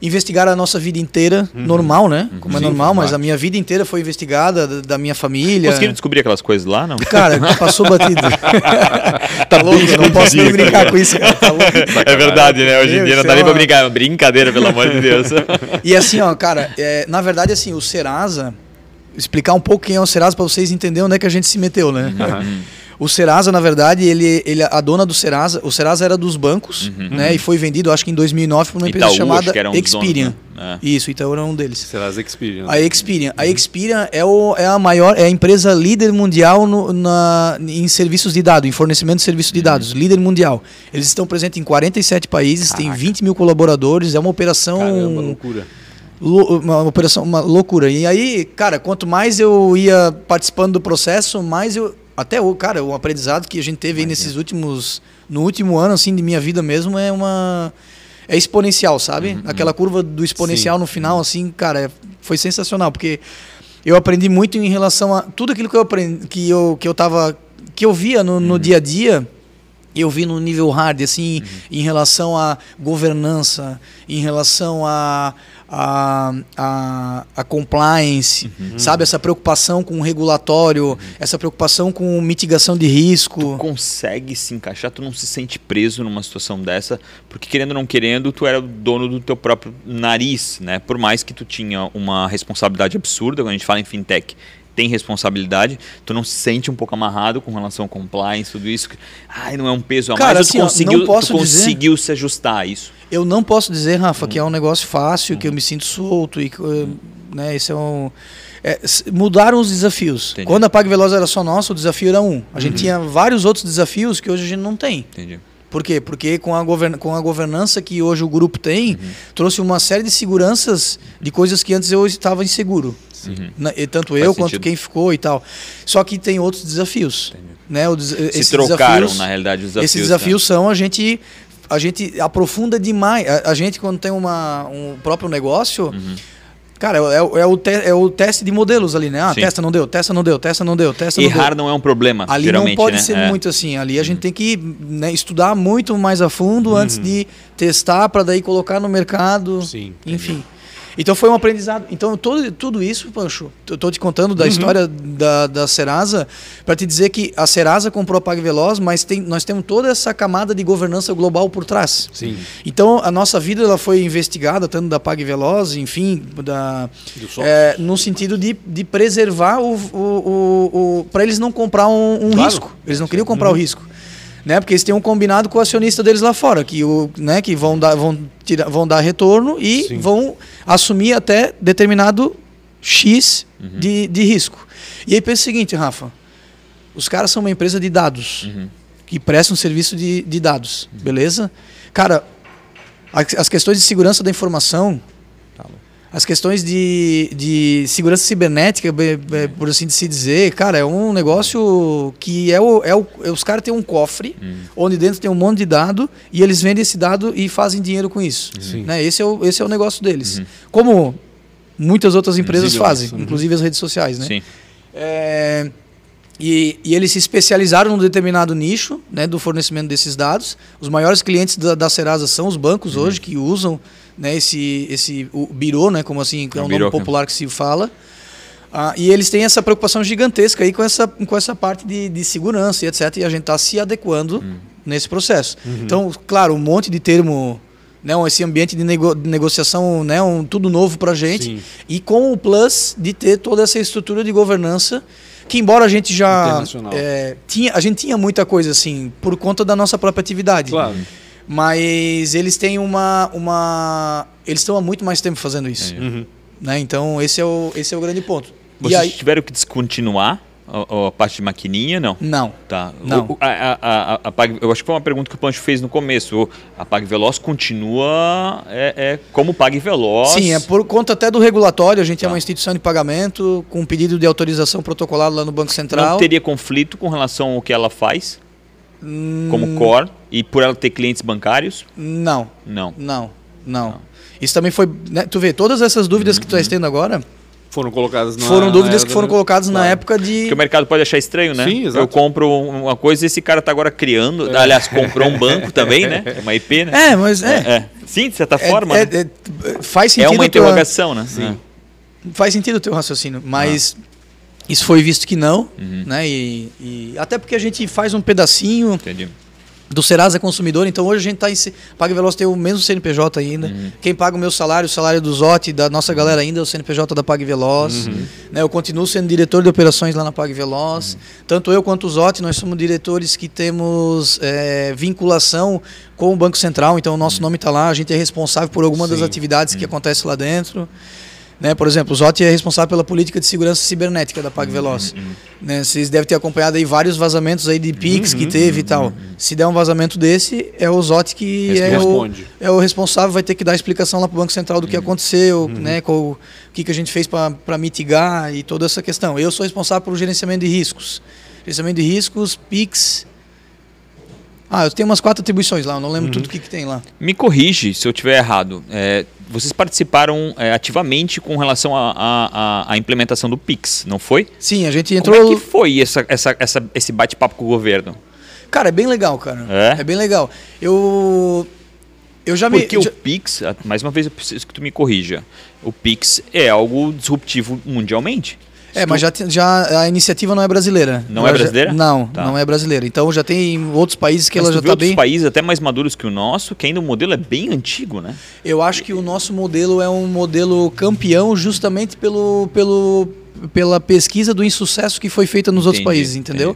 investigar a nossa vida inteira, normal, né? Como é Sim, normal, mas a minha vida inteira foi investigada, da, da minha família. Conseguiram descobrir aquelas coisas lá, não? Cara, passou batido. <laughs> tá louco, eu não posso nem brincar com isso, cara. Tá louco. É verdade, né? Hoje em dia não dá nem pra uma- brincar. Brincadeira, pelo amor de Deus. <laughs> E assim, ó, cara, é, na verdade, assim, o Serasa, explicar um pouco quem é o Serasa para vocês entenderem onde é que a gente se meteu, né? O Serasa, na verdade, ele, ele, a dona do Serasa, o Serasa era dos bancos, né? E foi vendido, acho que em 2009, por uma empresa Itaú, chamada que era um Experian. donos, né? É. Isso, Itaú era um deles. Serasa Experian. A Experian. A Experian é, o, é a maior, é a empresa líder mundial no- na, em serviços de dados, em fornecimento de serviços de dados, líder mundial. Eles estão presentes em 47 países, têm 20 mil colaboradores, é uma operação Caramba, loucura. Lou- uma operação, uma loucura. E aí, cara, quanto mais eu ia participando do processo, mais eu. Até o, cara, o aprendizado que a gente teve aí nesses últimos. No último ano, assim, de minha vida mesmo, é uma. É exponencial, sabe? Aquela curva do exponencial no final, assim, cara, é- foi sensacional, porque eu aprendi muito em relação a. Tudo aquilo que eu aprendi, que eu, que eu tava. que eu via no, no dia a dia eu vi no nível hard, assim, em relação à governança, em relação à a, a, a, compliance, sabe? Essa preocupação com o regulatório, essa preocupação com mitigação de risco. consegue se encaixar, tu não se sente preso numa situação dessa, porque querendo ou não querendo, tu era o dono do teu próprio nariz, né? Por mais que tu tinha uma responsabilidade absurda, quando a gente fala em fintech, tem responsabilidade, tu não se sente um pouco amarrado com relação ao compliance, tudo isso. Ai, não é um peso a Cara, mais, assim, tu ó, conseguiu, tu dizer- conseguiu se ajustar a isso. Eu não posso dizer, Rafa, que é um negócio fácil, que eu me sinto solto e que, eh, né, esse é um é, mudaram os desafios. Entendi. Quando a Pag Veloz era só nossa, o desafio era um. A gente tinha vários outros desafios que hoje a gente não tem. Entendi. Por quê? Porque com a, govern com a governança que hoje o grupo tem, trouxe uma série de seguranças de coisas que antes eu estava inseguro. Na- e tanto eu quanto sentido. quem ficou e tal. Só que tem outros desafios. Né? O Se trocaram, desafios- na realidade, os desafios. esses desafios são a gente a gente aprofunda demais. A, a gente quando tem uma, um próprio negócio, Uhum. Cara, é, o- é o te- é o teste de modelos ali, né? Ah, Sim. testa não deu, testa não deu, testa não deu, testa Né? não deu. Errar não é um problema, Ali geralmente, não pode né? ser É. muito assim. Ali a gente tem que né, estudar muito mais a fundo antes de testar para daí colocar no mercado. Sim, Enfim. Então foi um aprendizado. Então todo, tudo isso, Pancho, eu tô te contando da história da, da Serasa para te dizer que a Serasa comprou a PagVeloz, mas tem, nós temos toda essa camada de governança global por trás. Sim. Então a nossa vida ela foi investigada tanto da PagVeloz, enfim, da é, no sentido de, de preservar o, o, o, o para eles não comprar um, um Claro. risco. Eles não queriam comprar o risco. Né? Porque eles têm um combinado com o acionista deles lá fora, que, o, né, que vão, dar, vão, tirar, vão dar retorno e Sim. vão assumir até determinado X de, de risco. E aí pensa o seguinte, Rafa. Os caras são uma empresa de dados Uhum. que prestam serviço de, de dados, beleza? Cara, as questões de segurança da informação, as questões de, de segurança cibernética, be- be- por assim se dizer, cara, é um negócio que é o, é o é- os caras têm um cofre onde dentro tem um monte de dado e eles vendem esse dado e fazem dinheiro com isso. Sim. Né? Esse, é o, esse é o negócio deles. Como muitas outras empresas fazem, Uhum. inclusive as redes sociais, né? Sim. É, e, e eles se especializaram num determinado nicho né, do fornecimento desses dados. Os maiores clientes da, da Serasa são os bancos Uhum. hoje que usam né, esse, esse o birô, né, como assim, que é É o o nome birô, popular que se fala. Ah, e eles têm essa preocupação gigantesca aí com essa, com essa parte de, de segurança e etc. E a gente está se adequando Uhum. nesse processo. Então, claro, um monte de termo, né, um- esse ambiente de, nego- de negociação, né, um, tudo novo para a gente. Sim. E com o plus de ter toda essa estrutura de governança, que embora a gente já Internacional. é, tinha, a gente tinha muita coisa assim por conta da nossa própria atividade. Claro. Mas eles têm uma, uma, eles estão há muito mais tempo fazendo isso, Uhum. né? Então esse é o, esse é o grande ponto. E Vocês aí, tiveram que descontinuar a, a parte de maquininha, não? não. Tá. Não. O- a, a, Pag- eu acho que foi uma pergunta que o Pancho fez no começo. A Pag Veloz continua é, é como Pag Veloz. Sim, é por conta até do regulatório. A gente é Tá. uma instituição de pagamento com pedido de autorização protocolado lá no Banco Central. Não teria conflito com relação ao que ela faz Hum, como core e por ela ter clientes bancários? Não. Não. Não, não. Isso também foi. né, tu vê, todas essas dúvidas que tu Uhum. estás tendo agora Foram colocadas na foram na dúvidas era que foram da- colocadas na Claro. época de. Porque o mercado pode achar estranho, né? Sim, exato. Eu compro uma coisa e esse cara tá agora criando. Aliás, comprou um <laughs> banco também, né? Uma IP, né? É, mas é. É, é. Sim, de certa é- forma. é- né? é- faz É, sentido. uma a tua- interrogação, né? Sim. faz sentido o teu raciocínio, mas isso foi visto que não, Uhum. né? E, e até porque a gente faz um pedacinho Entendi. Do Serasa Consumidor. Então hoje a gente está em. Pague Veloz tem o mesmo CNPJ ainda. Uhum. Quem paga o meu salário, o salário do Zote, da nossa galera ainda, é o CNPJ da Pague Veloz. Uhum. Né, eu continuo sendo diretor de operações lá na Pague Veloz. Tanto eu quanto o Zote, nós somos diretores que temos é, vinculação com o Banco Central. Então o nosso nome está lá, a gente é responsável por alguma das Sim. atividades que acontecem lá dentro. Né, por exemplo, o Zotti é responsável pela política de segurança cibernética da PagVeloz. Né, vocês devem ter acompanhado aí vários vazamentos aí de Pix que teve e tal. Se der um vazamento desse, é o Zotti que é o, é o responsável, vai ter que dar explicação lá para o Banco Central do que aconteceu, né, qual, o que, que a gente fez para mitigar e toda essa questão. Eu sou responsável pelo gerenciamento de riscos. Gerenciamento de riscos, Pix. Ah, eu tenho umas quatro atribuições lá, eu não lembro tudo o que, que tem lá. Me corrige se eu estiver errado. É, vocês participaram é, ativamente com relação à implementação do Pix, não foi? Sim, a gente Como entrou. é que foi essa, essa, essa- esse bate-papo com o governo? Cara, é bem legal, cara. É? bem legal. Eu. Eu já me. Porque o já- Pix, mais uma vez eu preciso que tu me corrija, o Pix é algo disruptivo mundialmente. É, mas já, já a iniciativa não é brasileira. Não é Ela já- brasileira? não, Tá. não é brasileira. Então já tem outros países que Mas ela já está outros bem. países até mais maduros que o nosso, que ainda o modelo é bem antigo, né? Eu acho que o nosso modelo é um modelo campeão justamente pelo, pelo, pela pesquisa do insucesso que foi feita nos outros Entendi, países, entendeu?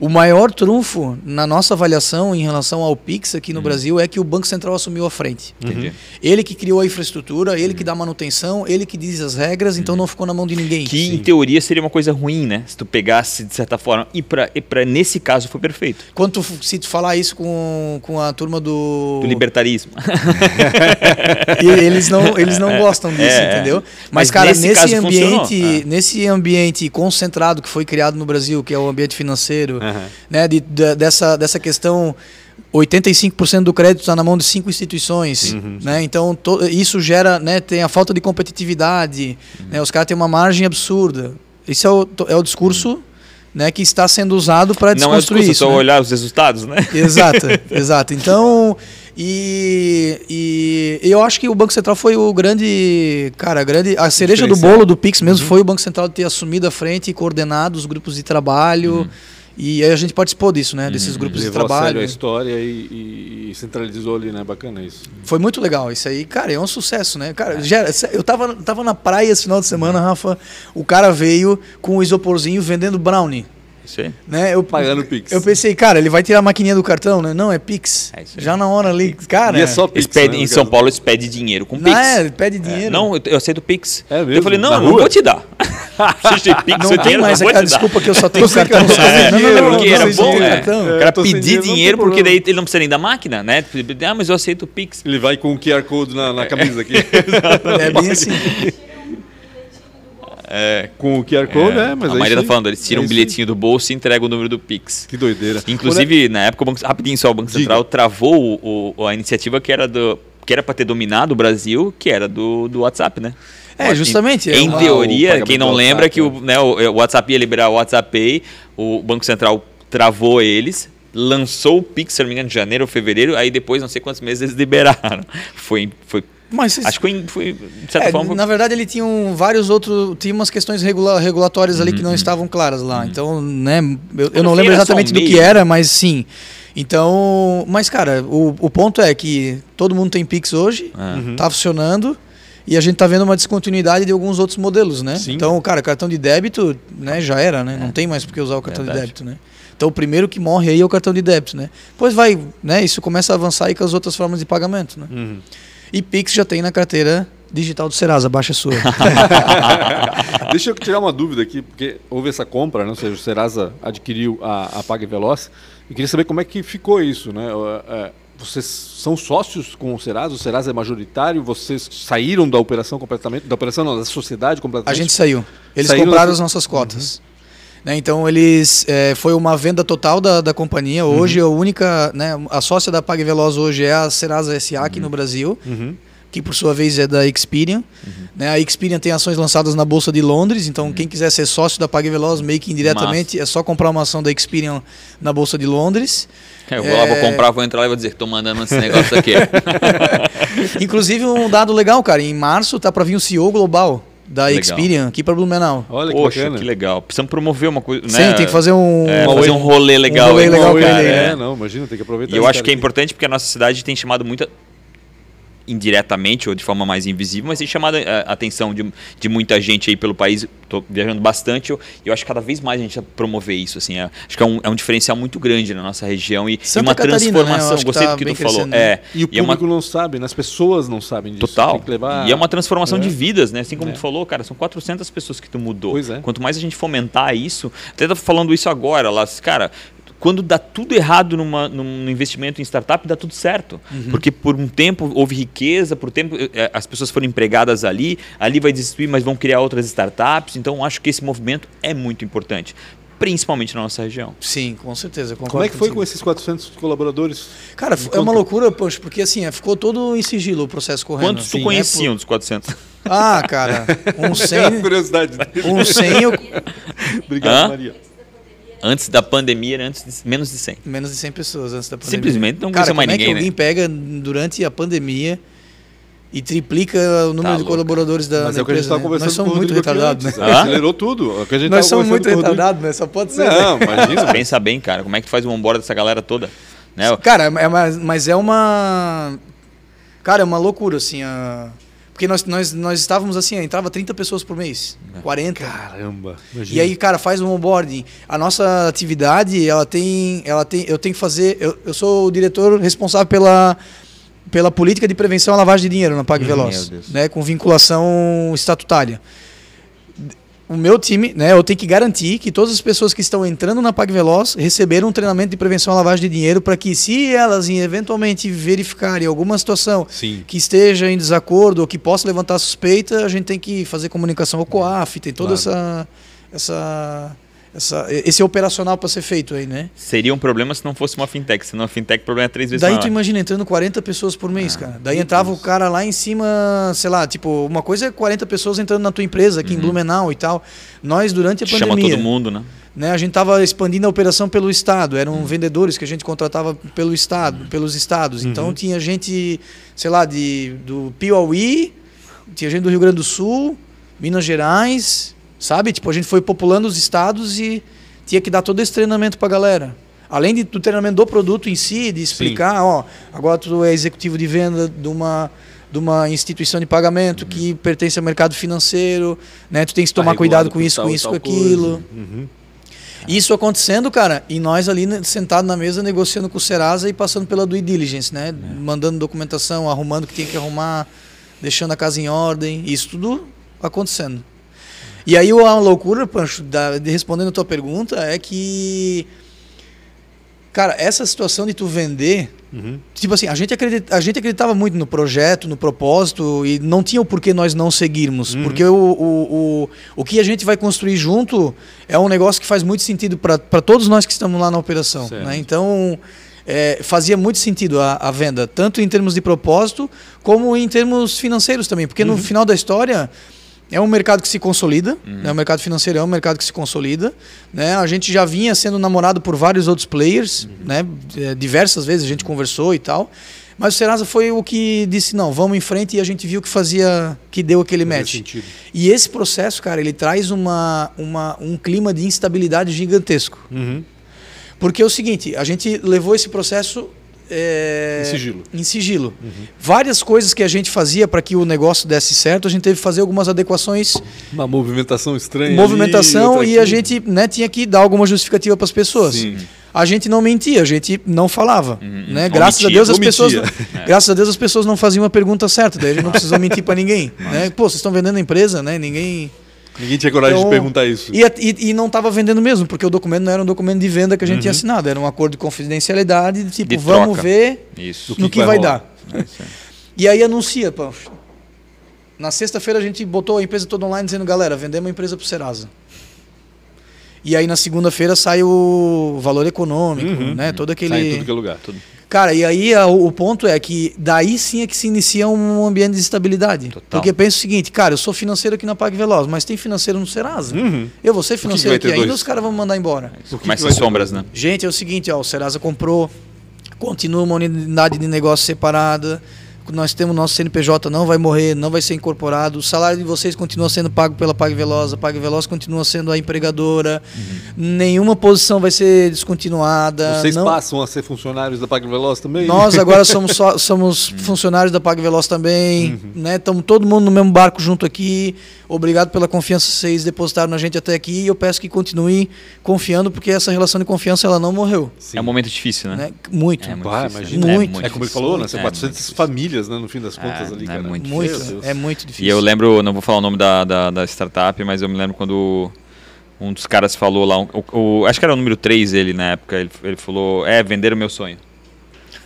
O maior trunfo na nossa avaliação em relação ao Pix aqui no Brasil é que o Banco Central assumiu a frente. Entendi. Ele que criou a infraestrutura, ele que dá manutenção, ele que diz as regras, então não ficou na mão de ninguém. Que em teoria seria uma coisa ruim, né? Se tu pegasse de certa forma. E pra, e pra nesse caso foi perfeito. Quando tu, se tu falar isso com, com a turma do. Do libertarismo. <laughs> E eles não, eles não gostam disso, É, entendeu? mas Mas, cara, nesse nesse, funcionou, ambiente, é. nesse ambiente concentrado que foi criado no Brasil, que é o ambiente financeiro, Né, de, da- dessa, dessa questão 85% do crédito está na mão de cinco instituições, né? Então to- isso gera, né, tem a falta de competitividade, né? Os caras têm uma margem absurda. Esse é o, é o discurso, né, que está sendo usado para Não é desconstruir discurso, isso. só né? olhar os resultados, né? Exato, <laughs> exato. Então, e, e eu acho que o Banco Central foi o grande, cara, a grande, a cereja do bolo do Pix mesmo foi o Banco Central ter assumido a frente e coordenado os grupos de trabalho. E aí a gente participou disso, né? Desses grupos de Levou a sério trabalho. a história e, e- e centralizou ali, né? Bacana isso. Foi muito legal. Isso aí, cara, é um sucesso, né? Cara, gera- eu tava, tava na praia esse final de semana, Rafa. O cara veio com o isoporzinho vendendo brownie. Isso aí. Né? Eu, Pagando Pix. Eu pensei, cara, ele vai tirar a maquininha do cartão, né? Não, é Pix. É. Já na hora ali, cara. E é só Pix, pedem, né, em São. Paulo eles pedem dinheiro com Não, Pix. é, ele pede É, dinheiro. não, eu, eu aceito Pix. É mesmo? Eu falei, não, não rua? vou te dar. <laughs> Se tem Pix, Não tem mais aquela desculpa que eu só tenho cartão. tem- não, não, não, era bom, é. cartão. O É, cara pedir dinheiro, porque daí ele não precisa nem da máquina, né? Ah, mas eu aceito Pix. Ele vai com o QR Code na, na camisa aqui. <laughs> É bem assim. É, com o QR Code, é, mas a é Maria tá falando, eles tiram É um bilhetinho do bolso e entregam o número do Pix. Que doideira. Inclusive, na época, o Banco, rapidinho só, o Banco Diga. Central travou o- o- a iniciativa que era do que era para ter dominado o Brasil, que era do, do WhatsApp, né? É, justamente, é Em uma- o teoria, quem não lembra WhatsApp, que o, né, o, o WhatsApp ia liberar o WhatsApp Pay, o Banco Central travou eles, lançou o Pix, se não me engano, em janeiro ou fevereiro, aí depois, não sei quantos meses, eles <laughs> liberaram. Foi, foi Mas acho que foi, de certa É, forma... na verdade, ele tinha um- vários outros. Tinha umas questões regula- regulatórias ali que não estavam claras lá. Então, né, eu, eu não lembro um exatamente do que era, mas sim. Então, mas cara, o, o ponto é que todo mundo tem Pix hoje, Ah. tá funcionando. E a gente tá vendo uma descontinuidade de alguns outros modelos, né? Sim. Então, cara, cartão de débito, né, já era, né? Não tem mais por que usar o cartão Verdade. de débito, né? Então, o primeiro que morre aí é o cartão de débito, né? Depois vai, né? Isso começa a avançar aí com as outras formas de pagamento, né? Uhum. E Pix já tem na carteira digital do Serasa, baixa sua. <laughs> <laughs> Deixa eu tirar uma dúvida aqui, porque houve essa compra, né? ou seja, o Serasa adquiriu a, a Pague Veloz. E queria saber como é que ficou isso, né? Vocês são sócios com o Serasa? O Serasa é majoritário? Vocês saíram da operação completamente? Da operação não, da sociedade A completamente? gente saiu. Eles Saíram compraram da- as nossas cotas. Né, então eles é, foi uma venda total da, da companhia. Hoje a única, né, a sócia da Pague Veloz hoje é a Serasa SA aqui no Brasil, Uhum. que por sua vez é da Experian. Né, a Experian tem ações lançadas na bolsa de Londres, então quem quiser ser sócio da Pague Veloz meio que indiretamente é só comprar uma ação da Experian na bolsa de Londres. <laughs> Eu vou lá, vou É. comprar, vou entrar lá e vou dizer que tô mandando esse negócio aqui. <laughs> Inclusive um dado legal, cara, em março tá para vir o CEO global da Legal. Experian aqui para Blumenau. Olha que Poxa, bacana. que legal. Precisamos promover uma coisa, Sim, né? tem que fazer um. É, fazer um rolê legal. rolê aí, legal cara, ele aí, é. É, não, imagina, tem que aproveitar E eu acho que é importante porque a nossa cidade tem chamado muita indiretamente ou de forma mais invisível, mas tem chamado a atenção de, de muita gente aí pelo país. Tô viajando bastante. Eu, eu acho que cada vez mais a gente promover isso. Assim, é- acho que é um, é um diferencial muito grande na nossa região e, e uma Catarina, né? Transformação. que Gostei tá do que tu falou. É, né? E o é uma público não sabe, né? as pessoas não sabem disso. Total. Tem que levar... E é uma transformação É. de vidas, né? Assim como É. tu falou, cara, são 400 pessoas que tu mudou. Pois é. Quanto mais a gente fomentar isso, até tá falando isso agora, lá, cara, quando dá tudo errado numa, num investimento em startup, dá tudo certo. Uhum. Porque por um tempo houve riqueza, por tempo eh, as pessoas foram empregadas ali, ali vai destruir, mas vão criar outras startups. Então acho que esse movimento é muito importante, principalmente na nossa região. Sim, com certeza. concordo Como é que foi com esses 400 colaboradores? Cara, é uma loucura, poxa, porque assim, é, ficou todo em sigilo o processo correndo. Quantos tu Sim, conheciam dos 400? né, por- Ah, cara, um <laughs> 100, curiosidade. um 100 eu... <laughs> Obrigado, Hã? Maria. Antes da pandemia era antes de, menos de 100. menos de 100 pessoas antes da pandemia. Simplesmente não Cara, conhecia mais como é ninguém, que né? alguém pega durante a pandemia e triplica o número Tá de louco. colaboradores da, Mas da é o que a gente empresa, estava né? Nós somos muito retardados, né? Hã? Acelerou tudo. O que a gente Nós tava somos muito retardados, né? Só pode ser. né? Não, imagina. <laughs> Pensa bem, cara, como é que tu faz o onboard dessa galera toda? Né? Cara, é, mas, mas é uma. Cara, é uma loucura, assim. A... Porque nós, nós, nós estávamos assim, entrava 30 pessoas por mês, 40. Caramba. imagina. E aí, cara, faz um onboarding. A nossa atividade, ela tem. Ela tem eu tenho que fazer. Eu, eu sou o diretor responsável pela, pela política de prevenção à lavagem de dinheiro na Pag Veloz. Meu Deus. Né, com vinculação estatutária. O meu time, né, eu tenho que garantir que todas as pessoas que estão entrando na Pag Veloz receberam um treinamento de prevenção à lavagem de dinheiro para que, se elas eventualmente verificarem alguma situação Sim. que esteja em desacordo ou que possa levantar suspeita, a gente tem que fazer comunicação ao COAF, tem toda Claro. essa, essa, essa, esse operacional para ser feito aí, né? Seria um problema se não fosse uma fintech. Se não é fintech, o problema é três vezes Daí maior. tu imagina entrando 40 pessoas por mês, Ah, cara. Daí entrava o cara lá em cima, sei lá, tipo, uma coisa é 40 pessoas entrando na tua empresa aqui em Blumenau e tal. Nós durante a Uhum. Chama pandemia, todo mundo, né? né, a gente tava expandindo a operação pelo estado, eram Uhum. vendedores que a gente contratava pelo estado, pelos estados. Uhum. Então tinha gente, sei lá, de do Piauí, tinha gente do Rio Grande do Sul, Minas Gerais, sabe? Tipo, a gente foi populando os estados e tinha que dar todo esse treinamento pra galera. Além de, do treinamento do produto em si, de explicar, ó, agora tu é executivo de venda de uma de uma instituição de pagamento que pertence ao mercado financeiro, né? Tu tem que Tá tomar cuidado regulado com isso, tal com isso, com aquilo. Uhum. Isso acontecendo, cara, e nós ali né, sentado na mesa negociando com o Serasa e passando pela due diligence, né? Mandando documentação, arrumando o que tinha que arrumar, deixando a casa em ordem, isso tudo acontecendo. E aí a loucura, Pancho, da, de respondendo a tua pergunta, é que cara, essa situação de tu vender Uhum. Tipo assim, a gente, acredita, a gente acreditava muito no projeto, no propósito, e não tinha o porquê nós não seguirmos. Uhum. Porque o, o, o, o que a gente vai construir junto é um negócio que faz muito sentido para todos nós que estamos lá na operação. Né? Então, é, fazia muito sentido a, a venda, tanto em termos de propósito, como em termos financeiros também. Porque Uhum. no final da história. É um mercado que se consolida, né? o mercado financeiro é um mercado que se consolida. Né? A gente já vinha sendo namorado por vários outros players, né? É, diversas vezes a gente conversou e tal. Mas o Serasa foi o que disse, não, vamos em frente e a gente viu que fazia, que deu aquele Fazia match. sentido. E esse processo, cara, ele traz uma, uma, um clima de instabilidade gigantesco. Uhum. Porque é o seguinte, a gente levou esse processo é, Em sigilo. em sigilo. Várias coisas que a gente fazia para que o negócio desse certo, a gente teve que fazer algumas adequações, Uma movimentação estranha. movimentação ali, e a gente né, tinha que dar alguma justificativa para as pessoas. Sim. A gente não mentia, a gente não falava, Uhum. né? Graças a Deus as pessoas, graças a Deus as pessoas não faziam a pergunta certa, daí a gente não precisou mentir para ninguém, <laughs> né? Pô, vocês estão vendendo a empresa, né? Ninguém Ninguém tinha coragem Então, de perguntar isso. e, e, e não estava vendendo mesmo, porque o documento não era um documento de venda que a gente Uhum. tinha assinado, era um acordo de confidencialidade, de tipo, De vamos troca. ver Isso. no que que, vai vai, dar. É. E aí anuncia, pô. Na sexta-feira a gente botou a empresa toda online dizendo, galera, vendemos a empresa pro Serasa. E aí na segunda-feira sai o valor econômico, Uhum. né? Todo aquele. Sai em tudo que é lugar. Cara, e aí a- o, ponto é que daí sim é que se inicia um ambiente de estabilidade. Total. Porque pensa o seguinte, cara, eu sou financeiro aqui na Pag Veloz, mas tem financeiro no Serasa. Uhum. Eu vou ser que financeiro aqui ainda, os caras vão me mandar embora. Começa que as sombras, né? Gente, é o seguinte, ó, o Serasa comprou, continua uma unidade de negócio separada, nós temos nosso CNPJ não vai morrer, não vai ser incorporado, o salário de vocês continua sendo pago pela Pague Veloz, a Pague Veloz continua sendo a empregadora, nenhuma posição vai ser descontinuada. Vocês não- passam a ser funcionários da Pague Veloz também? Nós agora <laughs> somos, só- somos funcionários da Pague Veloz também, né? Estamos todo mundo no mesmo barco junto aqui. Obrigado pela confiança que vocês depositaram na gente até aqui e eu peço que continuem confiando porque essa relação de confiança ela não morreu, Sim. É um momento difícil, né? né? Muito. É muito Bah, difícil, imagina. Muito. É, como ele difícil. falou, né? São É 400 muito difícil. famílias, né? No fim das contas É, ali, é cara. muito Muito, Meu Deus. é muito difícil. E eu lembro, não vou falar o nome da, da, da startup, mas eu me lembro quando um dos caras falou lá, o, o- acho que era o número 3 ele na época, ele, ele falou, é, vender o meu sonho.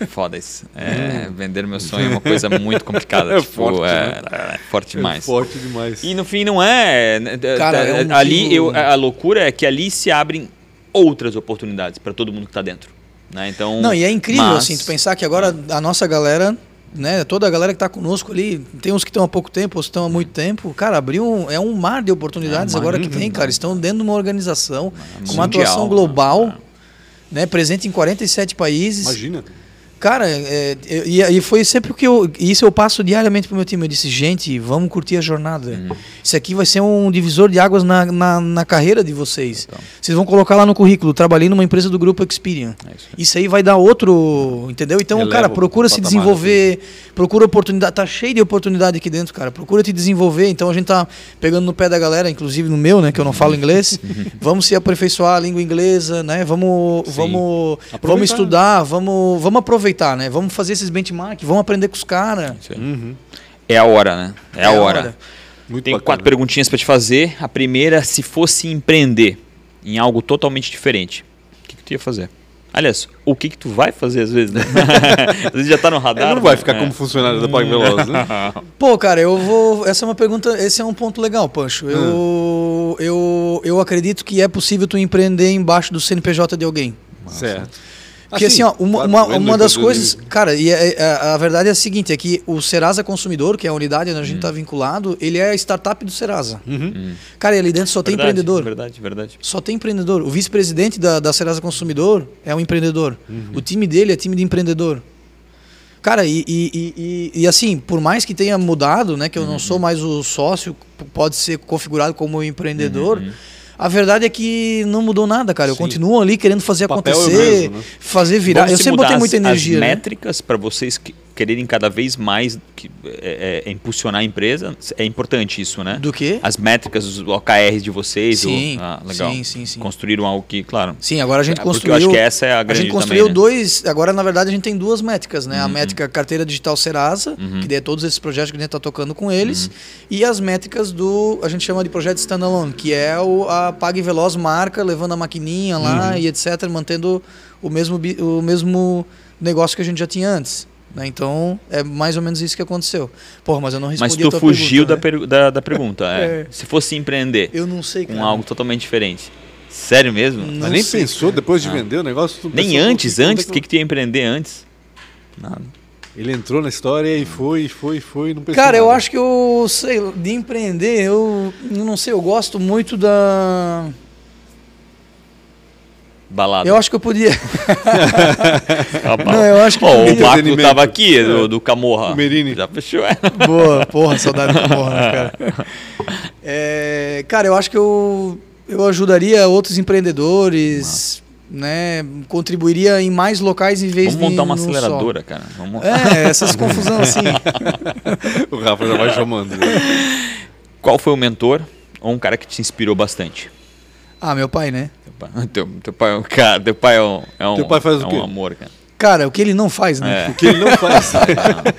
Foda isso. É, vender o meu sonho é uma coisa muito complicada. <laughs> É tipo, forte, é, é forte É demais. forte demais. E no fim não é. né, Cara, é um ali eu, a loucura é que ali se abrem outras oportunidades para todo mundo que tá dentro. Né? Então, Não, e é incrível, mas- assim, tu pensar que agora a nossa galera, né, toda a galera que tá conosco ali, tem uns que estão há pouco tempo, outros que estão há muito tempo, cara, abriu um, é um mar de oportunidades É agora que tem, cara, estão dentro de uma organização, com mundial, uma atuação né? global, né, presente em 47 países. Imagina. Cara, é, é, e, e foi sempre o que eu. Isso eu passo diariamente pro meu time. Eu disse, gente, vamos curtir a jornada. Uhum. Isso aqui vai ser um divisor de águas na, na, na carreira de vocês. Então. Vocês vão colocar lá no currículo, trabalhei numa empresa do grupo Experian. É isso aí. Isso aí vai dar outro, entendeu? Então, Eleva cara, procura se desenvolver, procura oportunidade, tá cheio de oportunidade aqui dentro, cara. Procura te desenvolver. Então a gente tá pegando no pé da galera, inclusive no meu, né, que eu não falo inglês. <laughs> vamos se aperfeiçoar a língua inglesa, né? Vamos, Sim. vamos, Aproveitar. vamos estudar, vamos, vamos aproveitar, né? Vamos fazer esses benchmark, vamos aprender com os caras. Uhum. É a hora, né? É, a hora. Muito Tenho bacana. quatro perguntinhas para te fazer. A primeira, se fosse empreender em algo totalmente diferente, o que, que tu ia fazer? Aliás, o que, que tu vai fazer às vezes, né? <laughs> às vezes já tá no radar. Ele não vai né? ficar É. como funcionário da Pague Veloz, né? Pô, cara, eu vou. Essa é uma pergunta. Esse é um ponto legal, Pancho. Hum. Eu, eu, eu acredito que é possível tu empreender embaixo do CNPJ de alguém. certo. Porque assim, ó, uma, claro, uma, uma das coisas. Cara, e é- é- a verdade é a seguinte: é que o Serasa Consumidor, que é a unidade onde a Hum. gente está vinculado, ele é a startup do Serasa. Uhum. Cara, e ali dentro só tem Verdade, empreendedor. Verdade, verdade. Só tem empreendedor. O vice-presidente da, da Serasa Consumidor é um empreendedor. Uhum. O time dele é time de empreendedor. Cara, e, e, e, e- e assim, por mais que tenha mudado, né, que eu não sou mais o sócio, pode ser configurado como empreendedor, a verdade é que não mudou nada, cara. Eu Sim. continuo ali querendo fazer é acontecer, mesmo, né? fazer virar. Vamos eu se sempre botei muita energia. As né? métricas para vocês que quererem cada vez mais que, é, é, impulsionar a empresa, é importante isso, né? Do quê? As métricas, os OKRs de vocês. Sim, o, ah, legal. sim, sim, sim. Construíram algo que, claro. Sim, agora a gente É, porque construiu. eu acho que essa é a A grande gente construiu também, né? dois. Agora, na verdade, a gente tem duas métricas, né? A Uhum. métrica carteira digital Serasa, Uhum. que é todos esses projetos que a gente está tocando com eles, e as métricas do. A gente chama de projeto standalone, que é o, a Pague Veloz marca, levando a maquininha lá Uhum. e etc., mantendo o mesmo, o mesmo negócio que a gente já tinha antes. Né? Então, é mais ou menos isso que aconteceu. Porra, mas eu não respondi Mas a tu tua fugiu da, pergunta, né? per- da, da pergunta. é. <laughs> É. Se fosse empreender Eu não sei, cara. com algo totalmente diferente. Sério mesmo? Não Mas nem sei, pensou cara. depois de Ah. vender o negócio? tu Nem antes, antes. O que, que tu ia empreender antes? Nada. Ele entrou na história e foi, e foi, e foi, e não pensou Cara, eu nada. acho que eu sei, de empreender, eu, eu não sei, eu gosto muito da. Balada. Eu acho que eu podia. <laughs> Não, eu acho que Ó, o podia. Marco Entretenimento. tava aqui, do, do Camorra. O Merini. Já fechou, é. Boa, porra, saudade da porra, né, cara? <laughs> É, cara, eu acho que eu, eu ajudaria outros empreendedores, né? Contribuiria em mais locais em vez Vamos de. montar uma num só. aceleradora, cara. Vamos... É, essas confusão assim. <laughs> O Rafa já vai chamando. né? Qual foi o mentor ou um cara que te inspirou bastante? Ah, meu pai, né? Teu pai, teu, teu pai é um cara, teu pai é um, é um, Teu pai faz o é quê? um amor, cara. Cara, o que ele não faz, né? É. O que ele não faz. <laughs>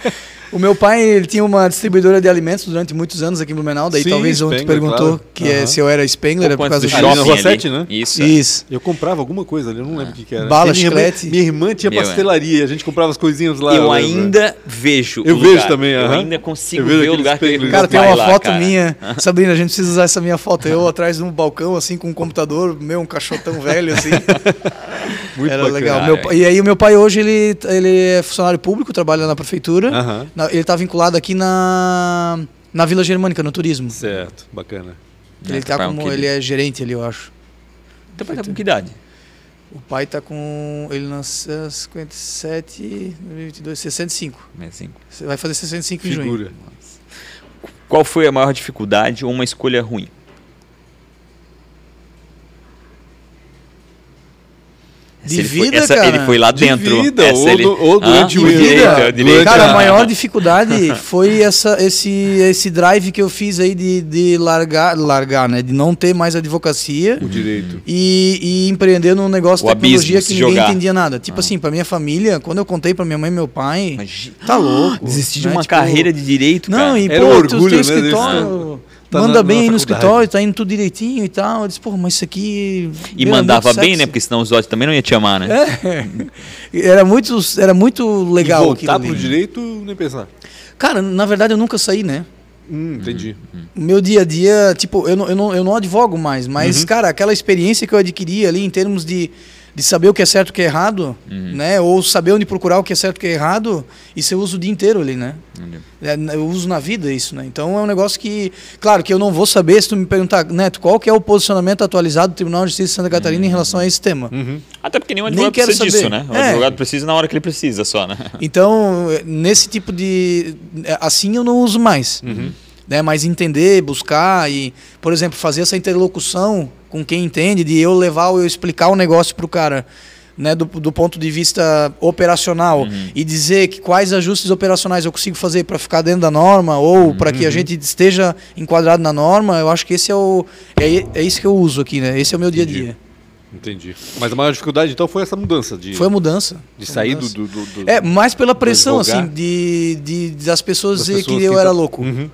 <laughs> O meu pai, ele tinha uma distribuidora de alimentos durante muitos anos aqui em Blumenau, daí Sim, talvez ontem Spengler, perguntou claro. que é, Aham. se eu era Spengler, é por causa do shopping Rua ali. 7, né? Isso. é. Isso. Eu comprava alguma coisa ali, eu não lembro o que, que era. Bala, minha, irmã, minha irmã tinha Meu, é. pastelaria, a gente comprava as coisinhas lá. Eu lembra? ainda vejo Eu o vejo lugar. também, Eu ainda consigo ver o lugar que Cara, tem vai uma lá, foto cara. minha. <laughs> Sabrina, a gente precisa usar essa minha foto. Eu atrás de um balcão, assim, com um computador, meu, um caixotão velho, assim. <laughs> Muito Era bacana. legal. Meu e aí o meu pai hoje, ele, ele é funcionário público, trabalha na prefeitura. Aham. Na- ele está vinculado aqui na, na Vila Germânica, no turismo. Certo, bacana. Ele, É, tá pai é um como, ele é gerente ali, eu acho. Teu pai tá com que idade? O pai tá com. Ele nasceu 57, 2022, 65. 65. Você vai fazer 65 em junho. Figura. Qual foi a maior dificuldade ou uma escolha ruim? De ele foi, vida, essa- cara. ele foi lá De dentro. vida, essa ou ele- do- ou durante Ah, o de Vida. direito. Cara, a maior <laughs> dificuldade foi essa, esse, esse drive que eu fiz aí de, de largar, largar, né? De não ter mais advocacia O direito. e, e empreender num negócio O de tecnologia abismo, que ninguém jogar. entendia nada. Tipo Ah. assim, pra minha família, quando eu contei pra minha mãe e meu pai, Imagina- tá louco. Desistir de né? uma Tipo, carreira de direito, Não, cara. e Era pô, um tu orgulho, tem né, escritório, Tá manda na- bem aí no escritório, tá indo tudo direitinho e tal. Eu disse, pô, mas isso aqui. E é mandava bem, sexy. né? Porque senão os Zod também não ia te amar, né? É. <laughs> Era muito, era muito legal e aquilo voltar ali. pro direito, nem pensar. Cara, na verdade eu nunca saí, né? Hum, entendi. O meu dia a dia, tipo, eu não, eu não, eu não advogo mais, mas, Uhum. cara, aquela experiência que eu adquiri ali em termos de, de saber o que é certo e o que é errado, Uhum. né? Ou saber onde procurar o que é certo e o que é errado, isso eu uso o dia inteiro ali, né? É, eu uso na vida isso, né? Então é um negócio que, claro, que eu não vou saber se tu me perguntar, Neto, qual que é o posicionamento atualizado do Tribunal de Justiça de Santa Catarina Uhum. em relação a esse tema? Uhum. Até porque nenhum Nem advogado quero precisa disso, saber. né? O É. advogado precisa na hora que ele precisa só, né? <laughs> Então, nesse tipo de. Assim eu não uso mais. Né? Mas entender, buscar e, por exemplo, fazer essa interlocução com quem entende, de eu levar ou eu explicar o negócio para o cara. Né, do, do ponto de vista operacional e dizer que quais ajustes operacionais eu consigo fazer para ficar dentro da norma ou para que a gente esteja enquadrado na norma, eu acho que esse é o é, é isso que eu uso aqui, né? Esse é o meu dia a dia. Entendi. Mas a maior dificuldade, então, foi essa mudança de, Foi a mudança. de sair do, mudança. do, do- do- É, mais pela pressão, assim, de, de, das pessoas das dizer pessoas que eu era tá- louco. Uhum.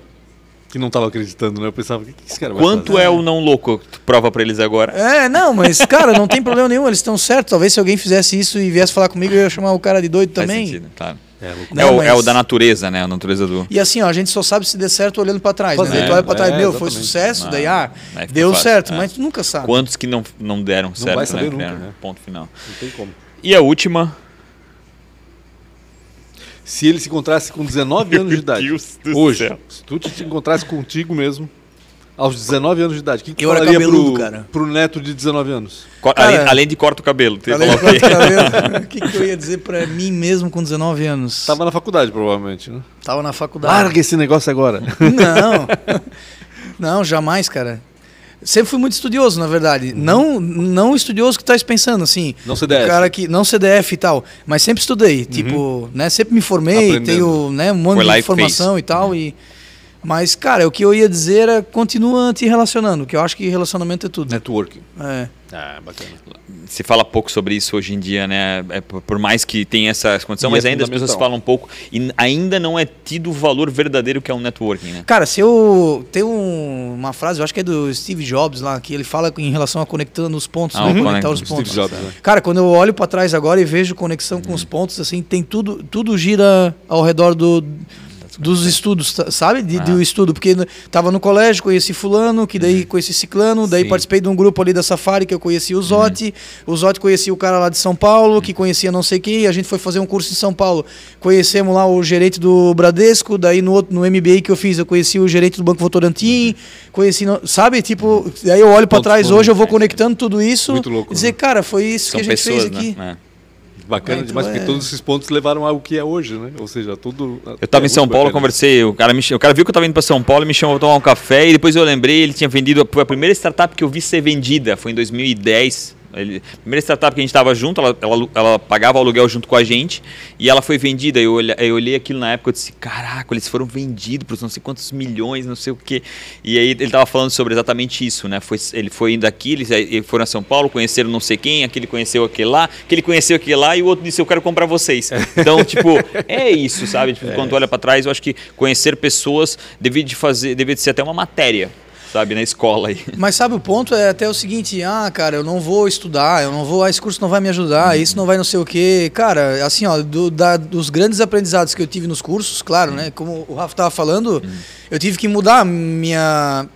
Que não tava acreditando, né? Eu pensava, o que, que esse cara vai Quanto fazer? é o não louco? Tu prova pra eles agora. É, não, mas, cara, não tem problema nenhum, eles estão certos. Talvez se alguém fizesse isso e viesse falar comigo, eu ia chamar o cara de doido Faz também. sentido, claro. É, louco. Não, é, o, mas- é o da natureza, né? A natureza do. E assim, ó, a gente só sabe se der certo olhando pra trás. Né? Daí tu olha pra trás, É, meu, foi sucesso, Ah, daí, ah, aí fica deu fácil, certo, é. mas tu nunca sabe. Quantos que não, não deram certo, vai saber né? nunca, né? Ponto final. Não tem como. E a última. Se ele se encontrasse com 19 anos de idade, Deus do hoje, céu. se tu te encontrasse contigo mesmo, aos 19 anos de idade, o que, que Eu falaria cabeludo, pro, cara. pro neto de 19 anos? Co- Cara, além, além de corta o cabelo. Além de o quê? cortar cabelo, <laughs> O que, que eu ia dizer pra mim mesmo com 19 anos? Tava na faculdade, provavelmente, né? Tava na faculdade. Larga esse negócio agora. Não. <laughs> Não, jamais, cara. Sempre fui muito estudioso, na verdade. Não, não estudioso que tu tá pensando, assim. Não CDF. O cara que não CDF e tal, mas sempre estudei, tipo, né, sempre me formei, Aprendendo. tenho, né, um monte Foi de e informação e tal e mas cara, o que eu ia dizer era continua te relacionando, que eu acho que relacionamento é tudo. Networking. É. Ah, bacana. Se fala pouco sobre isso hoje em dia, né? É, por mais que tenha essa condição, E mas é ainda as pessoas falam um pouco. E ainda não é tido o valor verdadeiro que é o networking, né? Cara, se eu tem um- uma frase, eu acho que é do Steve Jobs lá, que ele fala em relação a conectando os pontos, Ah, né, o conectar conecta- os Steve pontos. Jobs, né? Cara, quando eu olho pra trás agora e vejo conexão com Uhum. os pontos, assim, tem tudo, tudo gira ao redor do, dos estudos, sabe? De, Ah. do estudo, porque tava no colégio, conheci fulano, que daí conheci ciclano, daí Uhum. Sim. Uhum. participei de um grupo ali da Safari que eu conheci o Zotti, o Zotti conhecia o cara lá de São Paulo, que conhecia não sei quem, a gente foi fazer um curso em São Paulo, conhecemos lá o gerente do Bradesco, daí no outro, no MBA que eu fiz, eu conheci o gerente do Banco Votorantim, conheci, no- sabe? Tipo, daí eu olho pra Pontos trás hoje, eu vou comuns, conectando tudo isso, Muito louco, dizer, né? cara, foi isso São que a gente pessoas, fez aqui. né? É. Bacana Então, demais, porque é. todos esses pontos levaram ao que é hoje, né? Ou seja, tudo. Eu tava é em São muito Paulo, bacana. conversei, o cara, me, o cara viu que eu tava indo pra São Paulo e me chamou pra tomar um café e depois eu lembrei, ele tinha vendido, foi a primeira startup que eu vi ser vendida, foi em 2010. Ele, a primeira startup que a gente tava junto, ela, ela, ela pagava o aluguel junto com a gente e ela foi vendida. Eu, olha, eu olhei aquilo na época e disse: Caraca, eles foram vendidos por não sei quantos milhões, não sei o quê. E aí ele tava falando sobre exatamente isso, né? Foi, ele foi indo aqui, eles, eles foram a São Paulo, conheceram não sei quem, aquele conheceu aquele lá, aquele conheceu aquele lá e o outro disse: Eu quero comprar vocês. Então, tipo, <laughs> é isso, sabe? Tipo, Quando tu olha pra trás, eu acho que conhecer pessoas devia de fazer, devia de ser até uma matéria, sabe, na escola aí. Mas sabe, o ponto é até o seguinte, ah, cara, eu não vou estudar, eu não vou, ah, esse curso não vai me ajudar, isso não vai não sei o quê. Cara, assim, ó, do- da- dos grandes aprendizados que eu tive nos cursos, claro, né, como o Rafa tava falando, eu tive que mudar a minha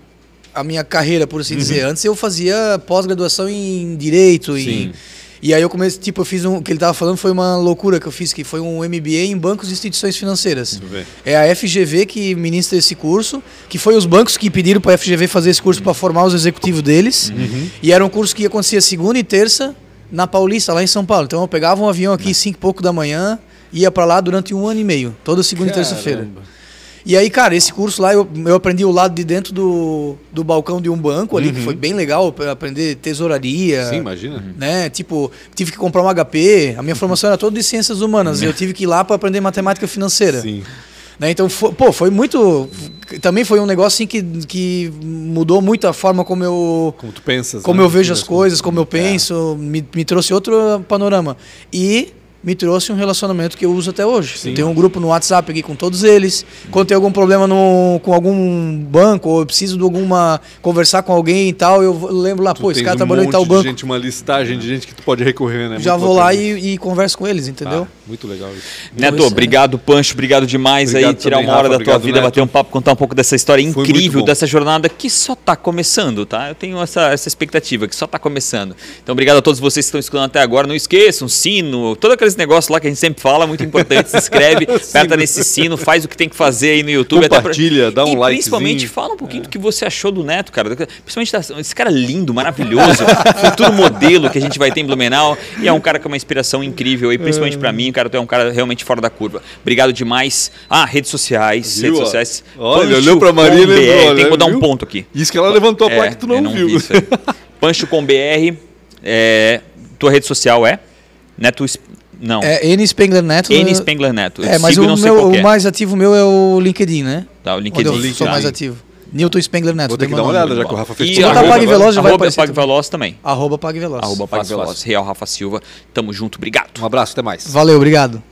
a minha carreira, por assim dizer. Antes eu fazia pós-graduação em direito Sim. e e aí eu comecei, tipo, eu fiz um, o que ele tava falando foi uma loucura que eu fiz, que foi um MBA em bancos e instituições financeiras. É a FGV que ministra esse curso, que foi os bancos que pediram para a FGV fazer esse curso para formar os executivos deles. E era um curso que acontecia segunda e terça Na Paulista, lá em São Paulo. Então eu pegava um avião aqui, cinco e pouco da manhã, ia pra lá durante um ano e meio, toda segunda e terça-feira. E aí, cara, esse curso lá eu, eu aprendi o lado de dentro do, do balcão de um banco ali, que foi bem legal, pra aprender tesouraria. Sim, imagina. Né? Tipo, tive que comprar um HP. A minha formação era toda de ciências humanas. Eu tive que ir lá para aprender matemática financeira. Sim. Né? Então, fo- pô, foi muito. Também foi um negócio assim que, que mudou muito a forma como eu, Como tu pensas. como né? eu vejo as coisas, como eu penso, me, me trouxe outro panorama. E me trouxe um relacionamento que eu uso até hoje. Sim. Eu tenho um grupo no WhatsApp aqui com todos eles. Quando tem algum problema no, com algum banco, ou eu preciso de alguma. conversar com alguém e tal, eu lembro lá, Tu pô, esse cara um trabalhou em tal de banco. gente, uma listagem de gente que tu pode recorrer, né? Já Muito vou lá e, e converso com eles, entendeu? Ah, muito legal isso. Neto, isso é- obrigado, Pancho, obrigado demais Obrigado aí, tirar também, uma hora Rafa, da tua vida, Neto. bater um papo, contar um pouco dessa história incrível, dessa jornada que só tá começando, tá? Eu tenho essa, essa expectativa, que só tá começando. Então, obrigado a todos vocês que estão escutando até agora. Não esqueçam, sino, todo negócios lá que a gente sempre fala, muito importante. Se inscreve, <laughs> aperta nesse sino, faz o que tem que fazer aí no YouTube. até pra- Compartilha, dá um E likezinho. principalmente, fala um pouquinho do que você achou do Neto, cara. Principalmente da- esse cara lindo, maravilhoso, <laughs> futuro modelo que a gente vai ter em Blumenau. E é um cara com uma inspiração incrível aí, principalmente pra mim, cara. Tu é um cara realmente fora da curva. Obrigado demais. Ah, redes sociais. Viu, redes sociais. Olha, Pancho olhou pra Maria e lembrou, Tem né? que botar um Viu? ponto aqui. Isso que ela levantou a placa que tu não, eu viu. vi. Pancho com BR. É, tua rede social é? Neto. Não. É N Spengler Neto. N Spengler Neto. Eu É, mas o, meu, o é. mais ativo meu é o LinkedIn, né? Tá, o Onde LinkedIn. eu sou tá. mais ativo. Nilton Spengler Neto. Vou ter que dar uma olhada, já que o Rafa fez E tudo agora. Pague Veloz já vai arroba aparecer Pague também. Veloz também. Arroba Pague Veloz. Arroba Pague. Veloz. Real Rafa Silva. Tamo junto. Obrigado. Um abraço, até mais. Valeu, obrigado.